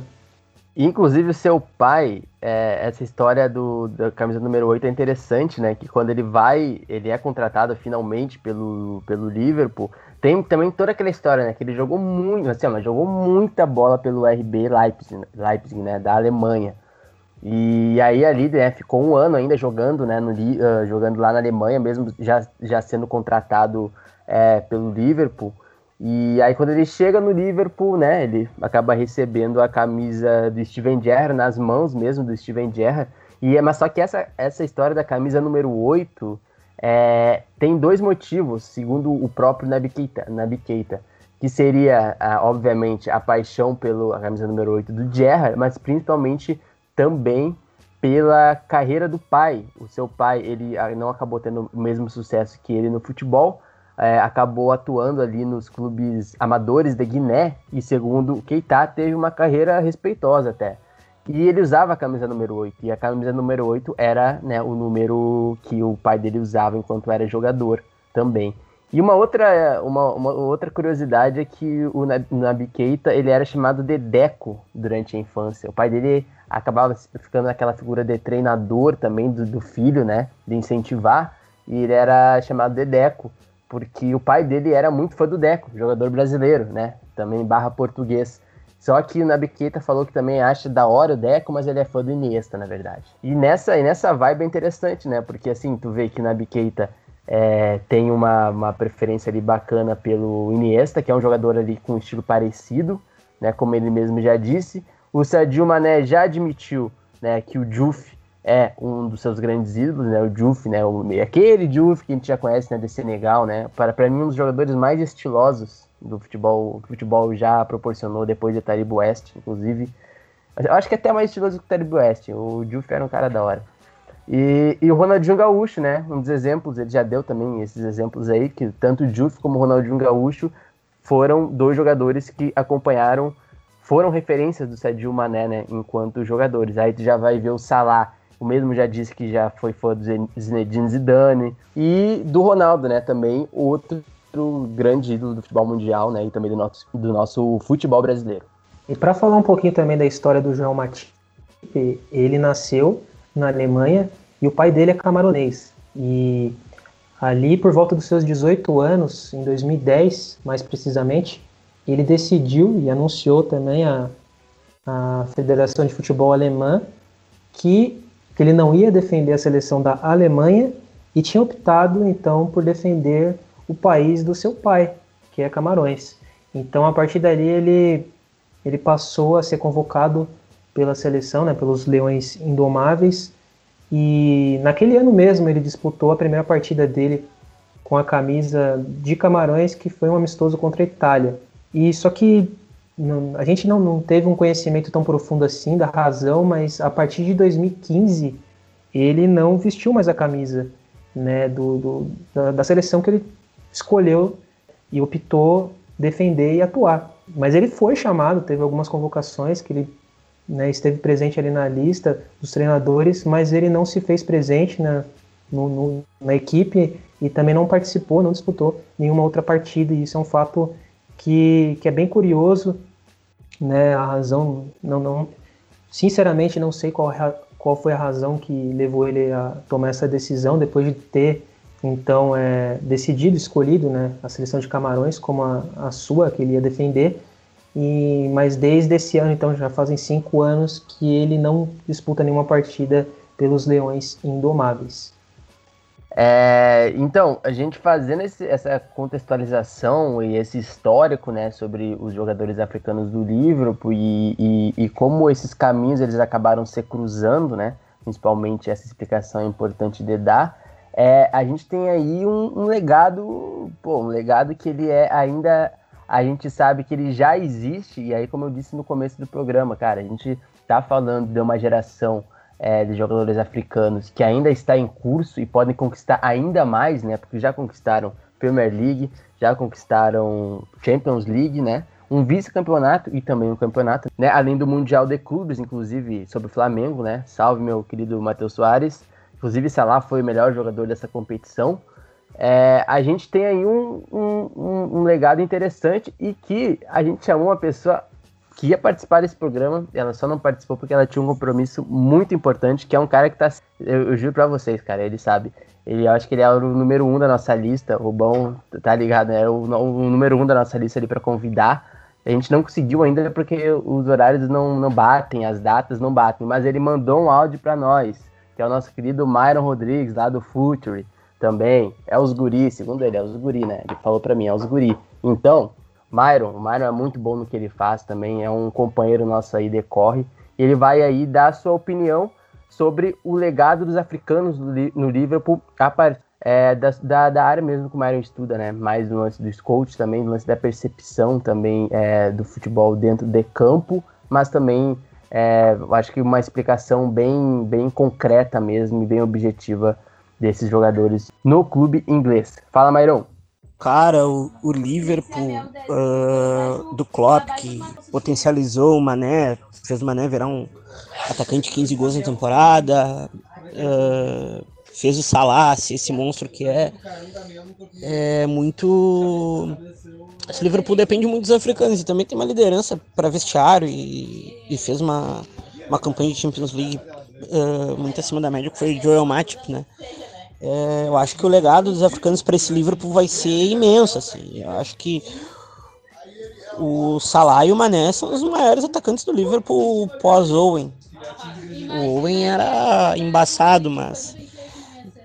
Inclusive, seu pai, é, essa história do, da camisa número 8 é interessante, né? Que quando ele vai, ele é contratado finalmente pelo, pelo Liverpool. Tem também toda aquela história, né? Que ele jogou muito, assim, mas jogou muita bola pelo RB Leipzig, Leipzig né? Da Alemanha. E aí ali, né, ficou um ano ainda jogando, né? No, uh, jogando lá na Alemanha, mesmo já, já sendo contratado é, pelo Liverpool. E aí quando ele chega no Liverpool, né, ele acaba recebendo a camisa do Steven Gerrard nas mãos mesmo do Steven Gerrard. E é, mas só que essa, essa história da camisa número 8 é, tem dois motivos, segundo o próprio Nabi Keita, Nabi Keita que seria, obviamente, a paixão pela camisa número 8 do Gerrard, mas principalmente também pela carreira do pai. O seu pai, ele ah, não acabou tendo o mesmo sucesso que ele no futebol, é, acabou atuando ali nos clubes amadores da Guiné e, segundo Keita, teve uma carreira respeitosa até. E ele usava a camisa número 8, e a camisa número 8 era né, o número que o pai dele usava enquanto era jogador também. E uma outra, uma, uma outra curiosidade é que o Nabi Keita ele era chamado de Deco durante a infância. O pai dele acabava ficando naquela figura de treinador também do, do filho, né? De incentivar, e ele era chamado de Deco porque o pai dele era muito fã do Deco, jogador brasileiro, né? Também barra português. Só que o Nabiqueta falou que também acha da hora o Deco, mas ele é fã do Iniesta, na verdade. E nessa, e nessa vibe é interessante, né? Porque assim, tu vê que o Nabiqueta é, tem uma, uma preferência ali bacana pelo Iniesta, que é um jogador ali com um estilo parecido, né? Como ele mesmo já disse. O Sadio Mané já admitiu né, que o Juf é um dos seus grandes ídolos, né? O Diouf, né? O, aquele Diouf que a gente já conhece, né? De Senegal, né? Para, para mim, um dos jogadores mais estilosos do futebol, que o futebol já proporcionou depois de Taribo West, inclusive. Eu acho que até mais estiloso que o Taribo West. O Diouf era um cara da hora. E, e o Ronaldinho Gaúcho, né? Um dos exemplos, ele já deu também esses exemplos aí, que tanto o Diouf como o Ronaldinho Gaúcho foram dois jogadores que acompanharam, foram referências do Sadio Mané, né? Enquanto jogadores. Aí tu já vai ver o Salah o mesmo já disse que já foi fã do Zinedine Zidane. E do Ronaldo, né? Também outro grande ídolo do futebol mundial, né? E também do nosso, do nosso futebol brasileiro.
E para falar um pouquinho também da história do João Matip, ele nasceu na Alemanha e o pai dele é camaronês. E ali, por volta dos seus 18 anos, em 2010, mais precisamente, ele decidiu e anunciou também a, a Federação de Futebol Alemã que que ele não ia defender a seleção da Alemanha e tinha optado então por defender o país do seu pai, que é Camarões. Então a partir dali ele ele passou a ser convocado pela seleção, né, pelos Leões Indomáveis e naquele ano mesmo ele disputou a primeira partida dele com a camisa de Camarões, que foi um amistoso contra a Itália. E só que não, a gente não, não teve um conhecimento tão profundo assim da razão, mas a partir de 2015 ele não vestiu mais a camisa né, do, do da, da, seleção que ele escolheu e optou defender e atuar. Mas ele foi chamado, teve algumas convocações que ele né, esteve presente ali na lista dos treinadores, mas ele não se fez presente na, no, no, na equipe e também não participou, não disputou nenhuma outra partida. E isso é um fato que, que é bem curioso né? A razão, não, não, sinceramente não sei qual, qual foi a razão que levou ele a tomar essa decisão depois de ter então é decidido, escolhido, né, a seleção de Camarões como a, a sua que ele ia defender. E mas desde esse ano, então já fazem cinco anos que ele não disputa nenhuma partida pelos Leões Indomáveis.
É, então, a gente fazendo esse, essa contextualização e esse histórico né, sobre os jogadores africanos do Liverpool e, e, e, como esses caminhos eles acabaram se cruzando, né, principalmente essa explicação é importante de dar, é, a gente tem aí um, um, legado, pô, um legado que ele é ainda, a gente sabe que ele já existe, e aí como eu disse no começo do programa, cara, a gente tá falando de uma geração é, de jogadores africanos que ainda está em curso e podem conquistar ainda mais, né? Porque já conquistaram Premier League, já conquistaram Champions League, né? Um vice-campeonato e também um campeonato, né? Além do Mundial de Clubes, inclusive sobre o Flamengo, né? Salve meu querido Matheus Soares. Inclusive, Salah foi o melhor jogador dessa competição. É, a gente tem aí um, um, um, legado interessante e que a gente chamou uma pessoa que ia participar desse programa, ela só não participou porque ela tinha um compromisso muito importante, que é um cara que tá. Eu, eu juro pra vocês, cara, ele sabe. Ele, eu acho que ele é o número um da nossa lista, o bom, tá ligado? É o, o número um da nossa lista ali para convidar. A gente não conseguiu ainda porque os horários não, não batem, as datas não batem, mas ele mandou um áudio para nós, que é o nosso querido Myron Rodrigues, lá do Future, também. É os guri, segundo ele, é os guri, né? Ele falou para mim, é os guri. Então, Myron, o Myron é muito bom no que ele faz também, é um companheiro nosso aí, decorre. Ele vai aí dar a sua opinião sobre o legado dos africanos no Liverpool a partir é, da, da, da, área mesmo que o Myron estuda, né? Mais no lance do coach também, no lance da percepção também é, do futebol dentro de campo, mas também é, acho que uma explicação bem, bem concreta mesmo e bem objetiva desses jogadores no clube inglês. Fala, Myron.
Cara, o, o Liverpool uh, do Klopp, que potencializou o Mané, fez o Mané virar um atacante de 15 gols na temporada, uh, fez o Salah esse monstro que é, é muito... Esse Liverpool depende muito dos africanos e também tem uma liderança para vestiário e, e, fez uma, uma campanha de Champions League uh, muito acima da média, que foi o Joel Matip, né? É, eu acho que o legado dos africanos para esse Liverpool vai ser imenso. Assim. Eu acho que o Salah e o Mané são os maiores atacantes do Liverpool pós-Owen. O Owen era embaçado, mas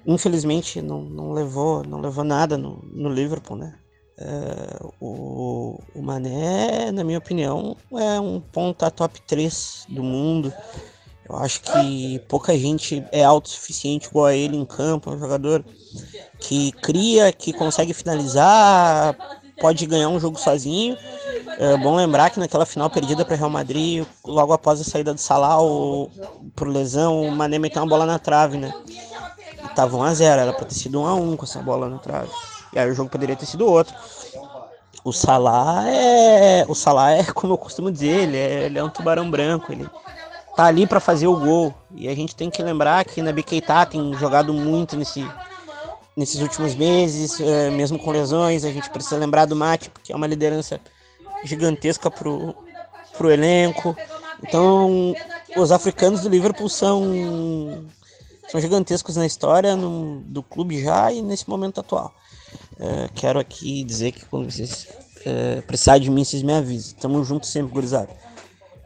infelizmente não, não levou não levou nada no, no Liverpool, né? É, o, o Mané, na minha opinião, é um ponta top 3 do mundo. Eu acho que pouca gente é autossuficiente igual a ele em campo, é um jogador que cria, que consegue finalizar, pode ganhar um jogo sozinho. É bom lembrar que naquela final perdida para Real Madrid, logo após a saída do Salah, o, por lesão, o Mané meteu uma bola na trave, né? E tava 1x0, era pra ter sido 1x1 com essa bola na trave. E aí o jogo poderia ter sido outro. O Salah é. O Salah é, como eu costumo dizer, ele é, ele é um tubarão branco. Ele, tá ali para fazer o gol. E a gente tem que lembrar que na Keita tem jogado muito nesse, nesses últimos meses, é, mesmo com lesões. A gente precisa lembrar do Mate, porque é uma liderança gigantesca pro, pro elenco. Então, os africanos do Liverpool são, são gigantescos na história no, do clube já e nesse momento atual. É, quero aqui dizer que quando vocês é, precisarem de mim, vocês me avisem. Tamo junto sempre, gurizada.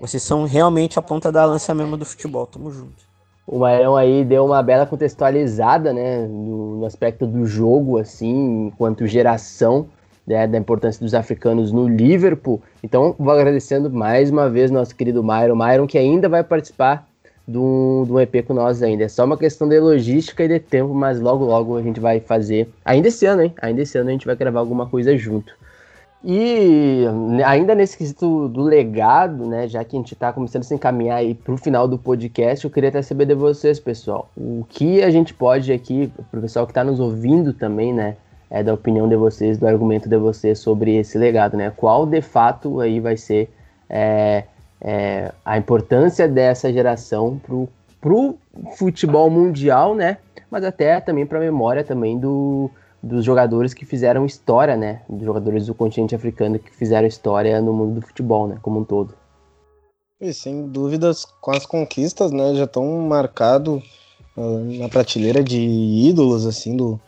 Vocês são realmente a ponta da lança mesmo do futebol. Tamo junto.
O Mairão aí deu uma bela contextualizada, né, no, no aspecto do jogo, assim, enquanto geração, né, da importância dos africanos no Liverpool. Então, vou agradecendo mais uma vez nosso querido Myron. Myron, que ainda vai participar do, do EP com nós ainda. É só uma questão de logística e de tempo, mas logo, logo a gente vai fazer. Ainda esse ano, hein? Ainda esse ano a gente vai gravar alguma coisa junto. E ainda nesse quesito do legado, né, já que a gente está começando a se encaminhar aí para o final do podcast, eu queria até saber de vocês, pessoal, o que a gente pode aqui, para o pessoal que está nos ouvindo também, né, é da opinião de vocês, do argumento de vocês sobre esse legado, né, qual de fato aí vai ser é, é, a importância dessa geração para o futebol mundial, né, mas até também para a memória também do dos jogadores que fizeram história, né? Dos jogadores do continente africano que fizeram história no mundo do futebol, né? Como um todo.
E sem dúvidas, com as conquistas, né, já estão marcado uh, na prateleira de ídolos assim do,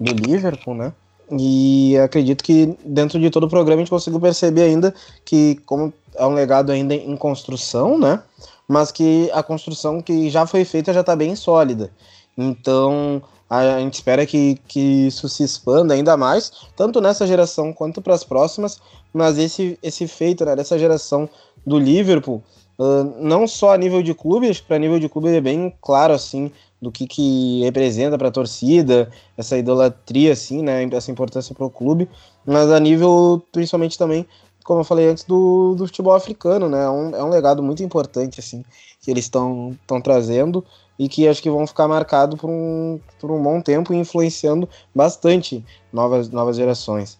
do Liverpool, né? E acredito que dentro de todo o programa a gente conseguiu perceber ainda que como é um legado ainda em construção, né? Mas que a construção que já foi feita já está bem sólida. Então a gente espera que, que isso se expanda ainda mais, tanto nessa geração quanto para as próximas. Mas esse, esse feito né, dessa geração do Liverpool, uh, não só a nível de clube, acho que para nível de clube é bem claro assim do que, que representa para a torcida, essa idolatria, assim, né, essa importância para o clube, mas a nível, principalmente também, como eu falei antes, do, do futebol africano, né, é um, é um legado muito importante, assim, que eles estão trazendo, e que acho que vão ficar marcados por um, por um bom tempo e influenciando bastante novas, novas gerações.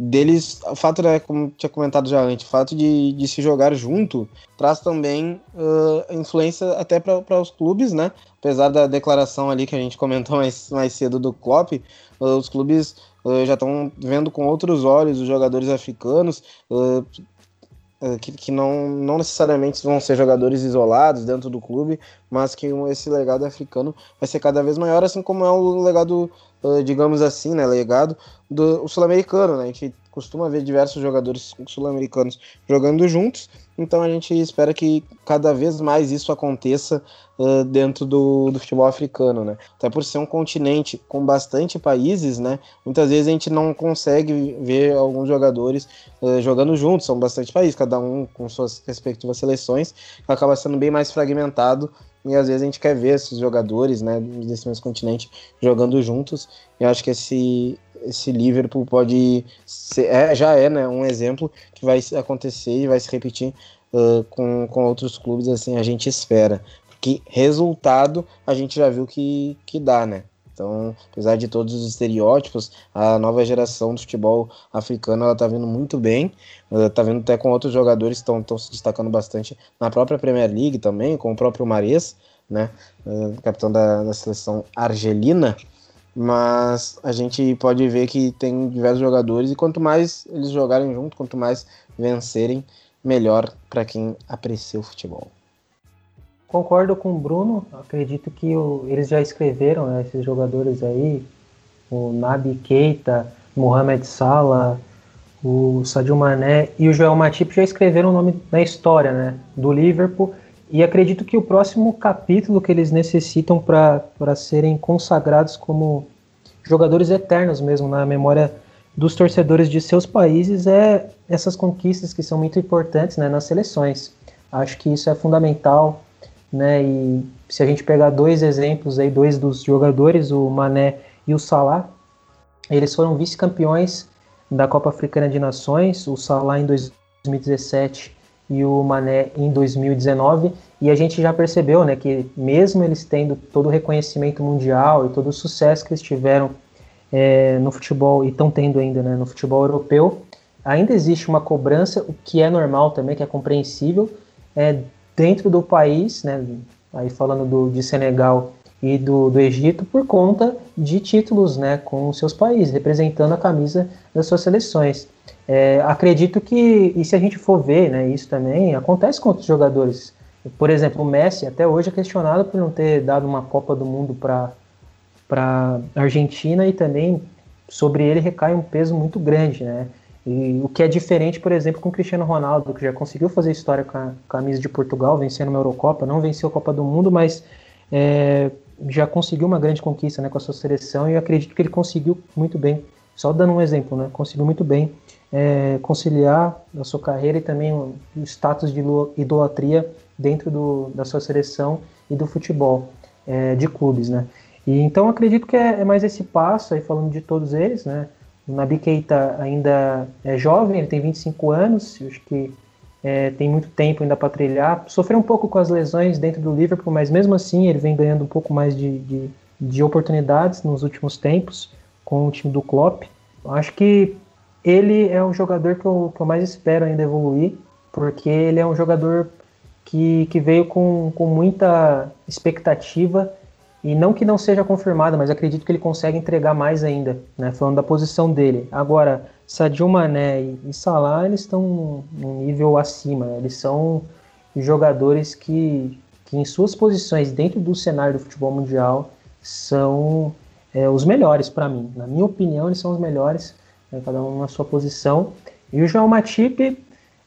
Deles, o fato, né, como tinha comentado já antes, o fato de, de se jogar junto traz também uh, influência até para os clubes, né? Apesar da declaração ali que a gente comentou mais, mais cedo do Klopp, uh, os clubes uh, já estão vendo com outros olhos os jogadores africanos, que, que não, não necessariamente vão ser jogadores isolados dentro do clube, mas que esse legado africano vai ser cada vez maior, assim como é o legado, uh, digamos assim, né, legado do sul-americano, né, a gente costuma ver diversos jogadores sul-americanos jogando juntos, então a gente espera que cada vez mais isso aconteça uh, dentro do, do, futebol africano, né? Até por ser um continente com bastante países, né? Muitas vezes a gente não consegue ver alguns jogadores uh, jogando juntos, são bastante países, cada um com suas respectivas seleções, acaba sendo bem mais fragmentado e às vezes a gente quer ver esses jogadores, né, desse mesmo continente jogando juntos. E eu acho que esse esse Liverpool pode ser, é, já é né, um exemplo que vai acontecer e vai se repetir uh, com, com outros clubes, assim, a gente espera. Porque resultado a gente já viu que, que dá, né? Então, apesar de todos os estereótipos, a nova geração do futebol africano ela tá vindo muito bem. Tá vindo até com outros jogadores que estão se destacando bastante na própria Premier League também, com o próprio Mares, né? Capitão da, da seleção argelina mas a gente pode ver que tem diversos jogadores e quanto mais eles jogarem junto, quanto mais vencerem, melhor para quem aprecia o futebol.
Concordo com o Bruno, acredito que o, eles já escreveram, né, esses jogadores aí, o Nabi Keita, Mohamed Salah, o Sadio Mané e o Joel Matip já escreveram o nome na história né, do Liverpool e acredito que o próximo capítulo que eles necessitam para serem consagrados como jogadores eternos mesmo na memória dos torcedores de seus países é essas conquistas que são muito importantes né, nas seleções. Acho que isso é fundamental, né? E se a gente pegar dois exemplos aí, dois dos jogadores, o Mané e o Salah, eles foram vice-campeões da Copa Africana de Nações, o Salah em 2017 e o Mané em 2019. E a gente já percebeu né, que, mesmo eles tendo todo o reconhecimento mundial e todo o sucesso que eles tiveram é, no futebol, e estão tendo ainda né, no futebol europeu, ainda existe uma cobrança, o que é normal também, que é compreensível, é, dentro do país, né, aí falando do, de Senegal e do, do Egito, por conta de títulos né, com seus países, representando a camisa das suas seleções. É, acredito que, e se a gente for ver, né, isso também acontece com outros jogadores. Por exemplo, o Messi até hoje é questionado por não ter dado uma Copa do Mundo para a Argentina e também sobre ele recai um peso muito grande, né? E o que é diferente, por exemplo, com o Cristiano Ronaldo, que já conseguiu fazer história com a camisa de Portugal, vencendo uma Eurocopa, não venceu a Copa do Mundo, mas é, já conseguiu uma grande conquista né, com a sua seleção e eu acredito que ele conseguiu muito bem, só dando um exemplo, né, conseguiu muito bem é, conciliar a sua carreira e também o, status de idolatria dentro do, da sua seleção e do futebol é, de clubes, né? E então acredito que é, é, mais esse passo aí falando de todos eles, né? O Nabi Keita ainda é jovem, ele tem 25 anos, acho que é, tem muito tempo ainda para trilhar. Sofreu um pouco com as lesões dentro do Liverpool, mas mesmo assim ele vem ganhando um pouco mais de, de, de oportunidades nos últimos tempos com o time do Klopp. Acho que ele é um jogador que eu, que eu mais espero ainda evoluir, porque ele é um jogador que, que veio com, com muita expectativa e não que não seja confirmada, mas acredito que ele consegue entregar mais ainda, né? Falando da posição dele. Agora, Sadio Mané e Salah, eles estão num nível acima, né? eles são jogadores que, que em suas posições dentro do cenário do futebol mundial são é, os melhores para mim. Na minha opinião, eles são os melhores, né, cada um na sua posição. E o João Matip,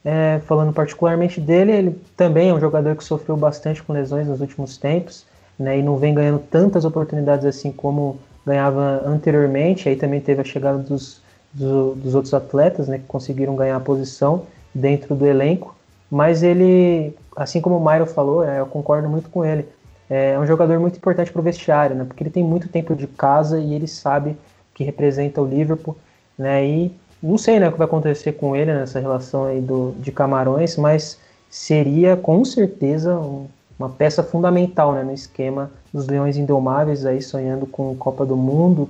é, falando particularmente dele, ele também é um jogador que sofreu bastante com lesões nos últimos tempos, né, e não vem ganhando tantas oportunidades assim como ganhava anteriormente. Aí também teve a chegada dos, dos, outros atletas, né, que conseguiram ganhar a posição dentro do elenco. Mas ele, assim como o Mairo falou, é, eu concordo muito com ele. É um jogador muito importante para o vestiário, né? Porque ele tem muito tempo de casa e ele sabe que representa o Liverpool, né? E não sei né, o que vai acontecer com ele nessa relação aí do, de Camarões, mas seria com certeza um, uma peça fundamental né, no esquema dos Leões Indomáveis, aí sonhando com Copa do Mundo,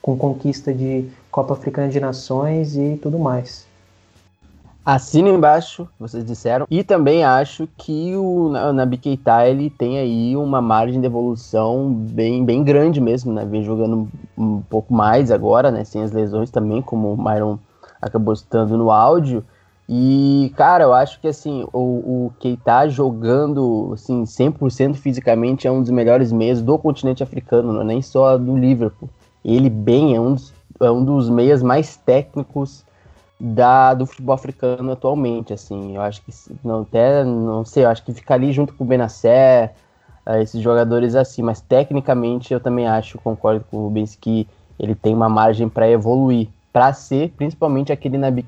com conquista de Copa Africana de Nações e tudo mais.
Assino embaixo, vocês disseram. E também acho que o Nabi Keita, ele tem aí uma margem de evolução bem, bem grande mesmo, né? Vem jogando um pouco mais agora, né? Sem as lesões também, como o Myron acabou citando no áudio. E, cara, eu acho que, assim, o, o Keita jogando, assim, 100% fisicamente é um dos melhores meias do continente africano, não é nem só do Liverpool. Ele bem é um dos, é um dos meias mais técnicos da, do futebol africano atualmente, assim. Eu acho que, não, até, não sei, eu acho que fica ali junto com o Benacer, uh, esses jogadores assim, mas tecnicamente eu também acho, concordo com o Rubens, que ele tem uma margem para evoluir, para ser principalmente aquele Nabi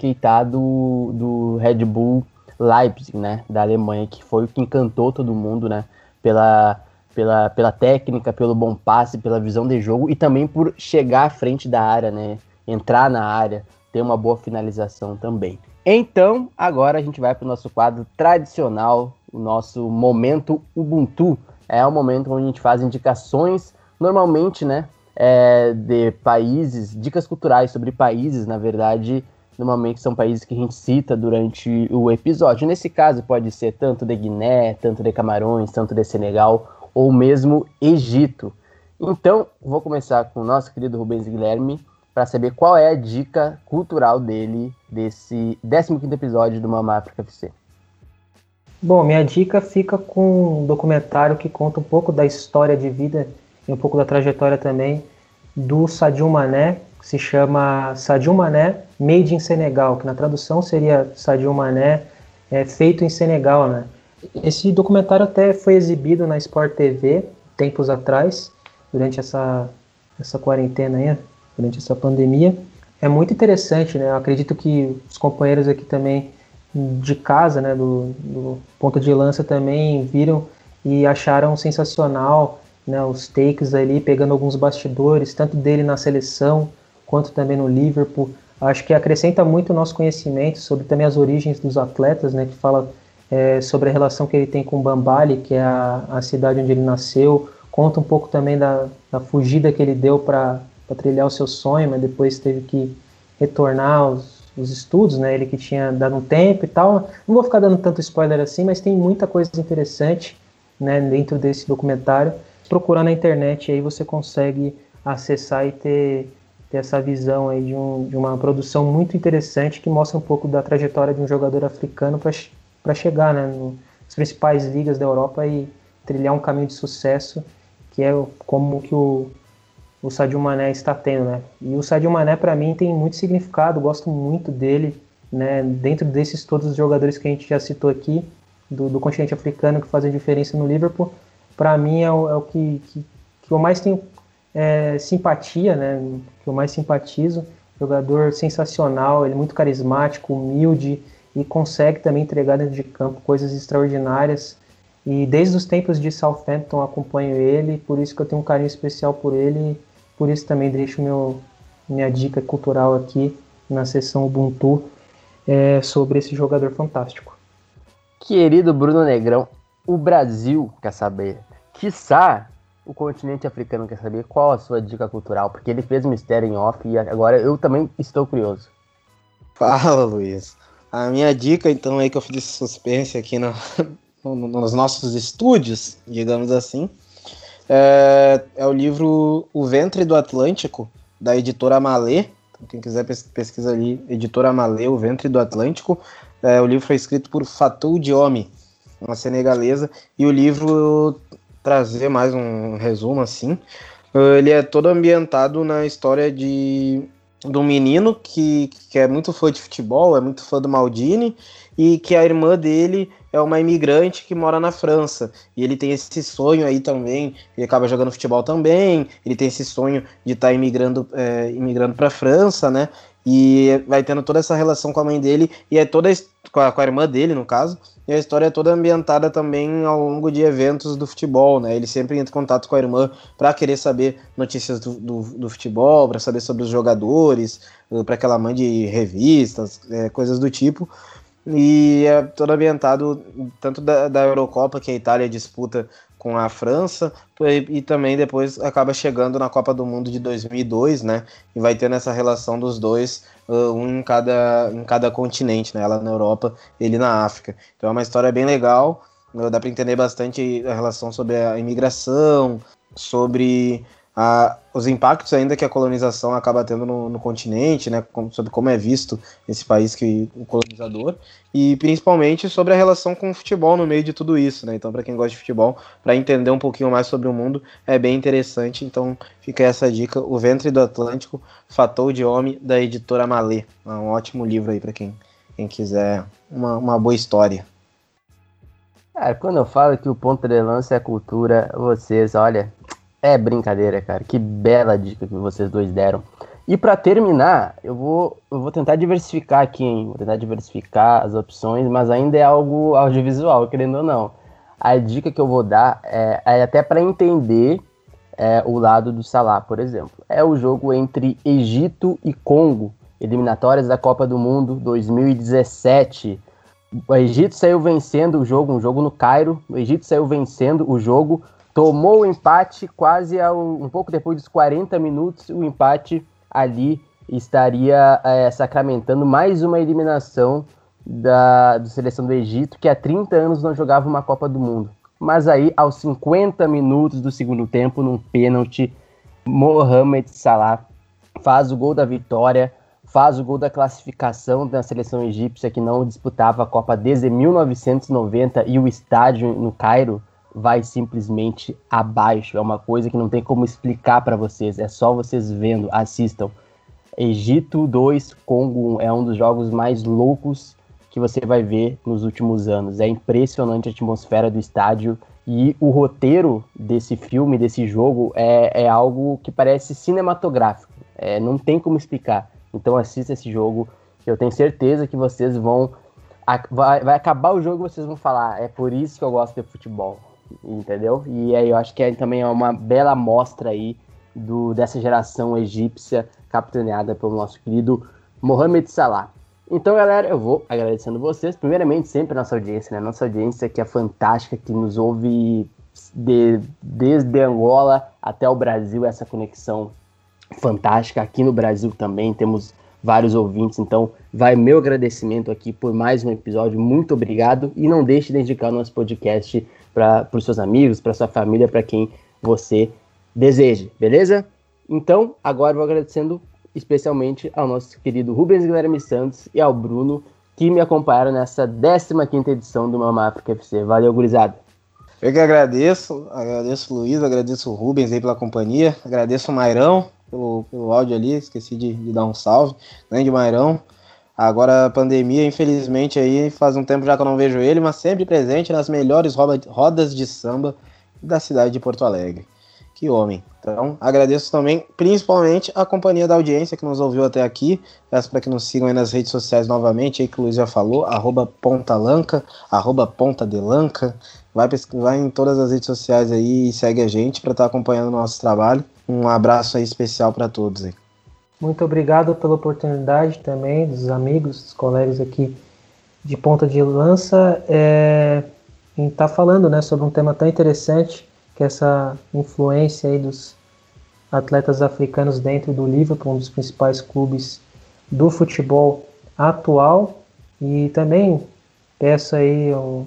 do, do Red Bull Leipzig, né, da Alemanha, que foi o que encantou todo mundo, né, pela, pela, pela técnica, pelo bom passe, pela visão de jogo e também por chegar à frente da área, né, entrar na área, ter uma boa finalização também. Então, agora a gente vai para o nosso quadro tradicional, o nosso momento Ubuntu. É o momento onde a gente faz indicações, normalmente, né, é, de países, dicas culturais sobre países, na verdade, normalmente são países que a gente cita durante o episódio. Nesse caso, pode ser tanto de Guiné, tanto de Camarões, tanto de Senegal, ou mesmo Egito. Então, vou começar com o nosso querido Rubens Guilherme, para saber qual é a dica cultural dele desse 15 episódio do Mama África FC.
Bom, minha dica fica com um documentário que conta um pouco da história de vida e um pouco da trajetória também do Sadio Mané, que se chama Sadio Mané Made in Senegal, que na tradução seria Sadio Mané é, feito em Senegal, né? Esse documentário até foi exibido na Sport TV tempos atrás, durante essa, essa quarentena aí, durante essa pandemia. É muito interessante, né? Eu acredito que os companheiros aqui também de casa, né, do, do ponto de lança também viram e acharam sensacional, né, os takes ali, pegando alguns bastidores, tanto dele na seleção quanto também no Liverpool. Acho que acrescenta muito o nosso conhecimento sobre também as origens dos atletas, né, que fala é, sobre a relação que ele tem com Bambali, que é a, a cidade onde ele nasceu, conta um pouco também da, da fugida que ele deu para para trilhar o seu sonho, mas depois teve que retornar os, os estudos, né? Ele que tinha dado um tempo e tal. Não vou ficar dando tanto spoiler assim, mas tem muita coisa interessante, né? Dentro desse documentário. Procurar na internet aí você consegue acessar e ter, ter essa visão aí de, um, de uma produção muito interessante que mostra um pouco da trajetória de um jogador africano para chegar, né? Nas principais ligas da Europa e trilhar um caminho de sucesso que é como que o o Sadio Mané está tendo, né? E o Sadio Mané para mim tem muito significado, gosto muito dele, né? Dentro desses todos os jogadores que a gente já citou aqui do, do continente africano que fazem diferença no Liverpool, para mim é o, é o que, que, que, eu mais tenho é, simpatia, né? Que eu mais simpatizo. Jogador sensacional, ele é muito carismático, humilde e consegue também entregar dentro de campo coisas extraordinárias. E desde os tempos de Southampton acompanho ele, por isso que eu tenho um carinho especial por ele por isso também deixo meu, minha dica cultural aqui na sessão Ubuntu é, sobre esse jogador fantástico.
Querido Bruno Negrão, o Brasil quer saber, quiçá o continente africano quer saber qual a sua dica cultural, porque ele fez mistério em off e agora eu também estou curioso.
Fala, Luiz. A minha dica, então, aí que eu fiz suspense aqui no, no, nos nossos estúdios, digamos assim, é, é o livro O Ventre do Atlântico, da editora Malê. Então, quem quiser pesquisa ali, editora Malê, O Ventre do Atlântico. É, o livro foi escrito por Fatou Diome, uma senegalesa, e o livro trazer mais um resumo assim. Ele é todo ambientado na história de, de um menino que, que é muito fã de futebol, é muito fã do Maldini, e que a irmã dele é uma imigrante que mora na França. E ele tem esse sonho aí também, ele acaba jogando futebol também, ele tem esse sonho de estar tá imigrando, é, imigrando para a França, né? E vai tendo toda essa relação com a mãe dele, e é toda com a, com a irmã dele, no caso, e a história é toda ambientada também ao longo de eventos do futebol, né? Ele sempre entra em contato com a irmã para querer saber notícias do, do, do futebol, para saber sobre os jogadores, para que ela mande revistas, é, coisas do tipo. E é todo ambientado tanto da, da Eurocopa que a Itália disputa com a França e, e, também depois acaba chegando na Copa do Mundo de 2002, né? E vai tendo essa relação dos dois, uh, um em cada, em cada continente, né? Ela na Europa, ele na África. Então é uma história bem legal. Dá para entender bastante a relação sobre a imigração, sobre a, os impactos ainda que a colonização acaba tendo no, no continente, né, sobre como é visto esse país que o colonizador e principalmente sobre a relação com o futebol no meio de tudo isso, né? Então, para quem gosta de futebol, para entender um pouquinho mais sobre o mundo, é bem interessante. Então, fica essa dica: O Ventre do Atlântico, Fatou de Homem, da editora Malê. É um ótimo livro aí para quem, quem quiser uma, uma boa história.
Cara, quando eu falo que o ponto de lança é cultura, vocês, olha, é brincadeira, cara. Que bela dica que vocês dois deram. E para terminar, eu vou, eu vou tentar diversificar aqui, hein? Vou tentar diversificar as opções, mas ainda é algo audiovisual, querendo ou não. A dica que eu vou dar é, é até para entender é, o lado do Salah, por exemplo. É o jogo entre Egito e Congo, eliminatórias da Copa do Mundo 2017. O Egito saiu vencendo o jogo, um jogo no Cairo. O Egito saiu vencendo o jogo tomou o empate quase ao, um pouco depois dos 40 minutos, o empate ali estaria é, sacramentando mais uma eliminação da, da seleção do Egito, que há 30 anos não jogava uma Copa do Mundo. Mas aí, aos 50 minutos do segundo tempo, num pênalti, Mohamed Salah faz o gol da vitória, faz o gol da classificação da seleção egípcia que não disputava a Copa desde 1990 e o estádio no Cairo vai simplesmente abaixo. É uma coisa que não tem como explicar para vocês, é só vocês vendo, assistam. Egito 2, Congo 1 é um dos jogos mais loucos que você vai ver nos últimos anos. É impressionante a atmosfera do estádio e o roteiro desse filme, desse jogo, é, é algo que parece cinematográfico. É, não tem como explicar. Então assista esse jogo. Eu tenho certeza que vocês vão. Vai, vai acabar o jogo e vocês vão falar. É por isso que eu gosto de futebol entendeu? E aí eu acho que é, também é uma bela amostra aí do, dessa geração egípcia capitaneada pelo nosso querido Mohamed Salah. Então, galera, eu vou agradecendo vocês, primeiramente sempre a nossa audiência, né? Nossa audiência que é fantástica, que nos ouve de, desde Angola até o Brasil, essa conexão fantástica. Aqui no Brasil também temos vários ouvintes, então vai meu agradecimento aqui por mais um episódio. Muito obrigado e não deixe de indicar o nosso podcast para os seus amigos, para sua família, para quem você deseje, beleza? Então, agora vou agradecendo especialmente ao nosso querido Rubens Guilherme Santos e ao Bruno, que me acompanharam nessa 15 edição do Mama África FC. Valeu, gurizada!
Eu que agradeço, agradeço o Luiz, agradeço o Rubens aí pela companhia, agradeço o Mairão pelo, pelo áudio ali, esqueci de, de dar um salve, grande Mairão. Agora a pandemia, infelizmente, aí faz um tempo já que eu não vejo ele, mas sempre presente nas melhores rodas de samba da cidade de Porto Alegre. Que homem. Então, agradeço também, principalmente, a companhia da audiência que nos ouviu até aqui. Peço para que nos sigam aí nas redes sociais novamente, aí que o Luiz já falou, arroba pontalanca, arroba pontadelanca. Vai, vai em todas as redes sociais aí e segue a gente para estar tá acompanhando o nosso trabalho. Um abraço aí especial para todos aí.
Muito obrigado pela oportunidade também dos amigos, dos colegas aqui de ponta de lança é, em estar tá falando né, sobre um tema tão interessante que é essa influência aí dos atletas africanos dentro do Liverpool, um dos principais clubes do futebol atual. E também peço aí um,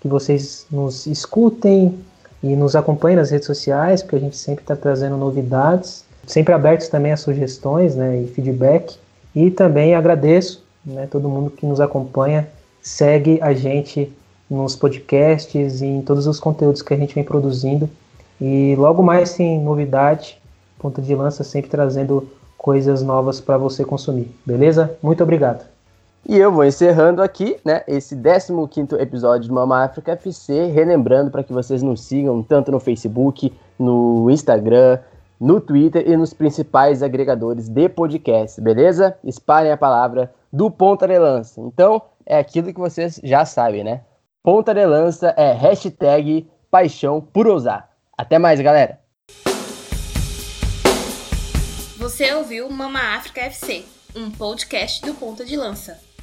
que vocês nos escutem e nos acompanhem nas redes sociais, porque a gente sempre está trazendo novidades Sempre abertos também a sugestões né, e feedback. E também agradeço né, todo mundo que nos acompanha, segue a gente nos podcasts e em todos os conteúdos que a gente vem produzindo. E logo mais tem novidade, ponta de lança sempre trazendo coisas novas para você consumir, beleza? Muito obrigado.
E eu vou encerrando aqui, né, esse 15º episódio do Mama África FC, relembrando para que vocês nos sigam tanto no Facebook, no Instagram, no Twitter e nos principais agregadores de podcast, beleza? Espalhem a palavra do Ponta de Lança. Então, é aquilo que vocês já sabem, né? Ponta de Lança é hashtag paixão por ousar. Até mais, galera!
Você ouviu Mama África FC, um podcast do Ponta de Lança.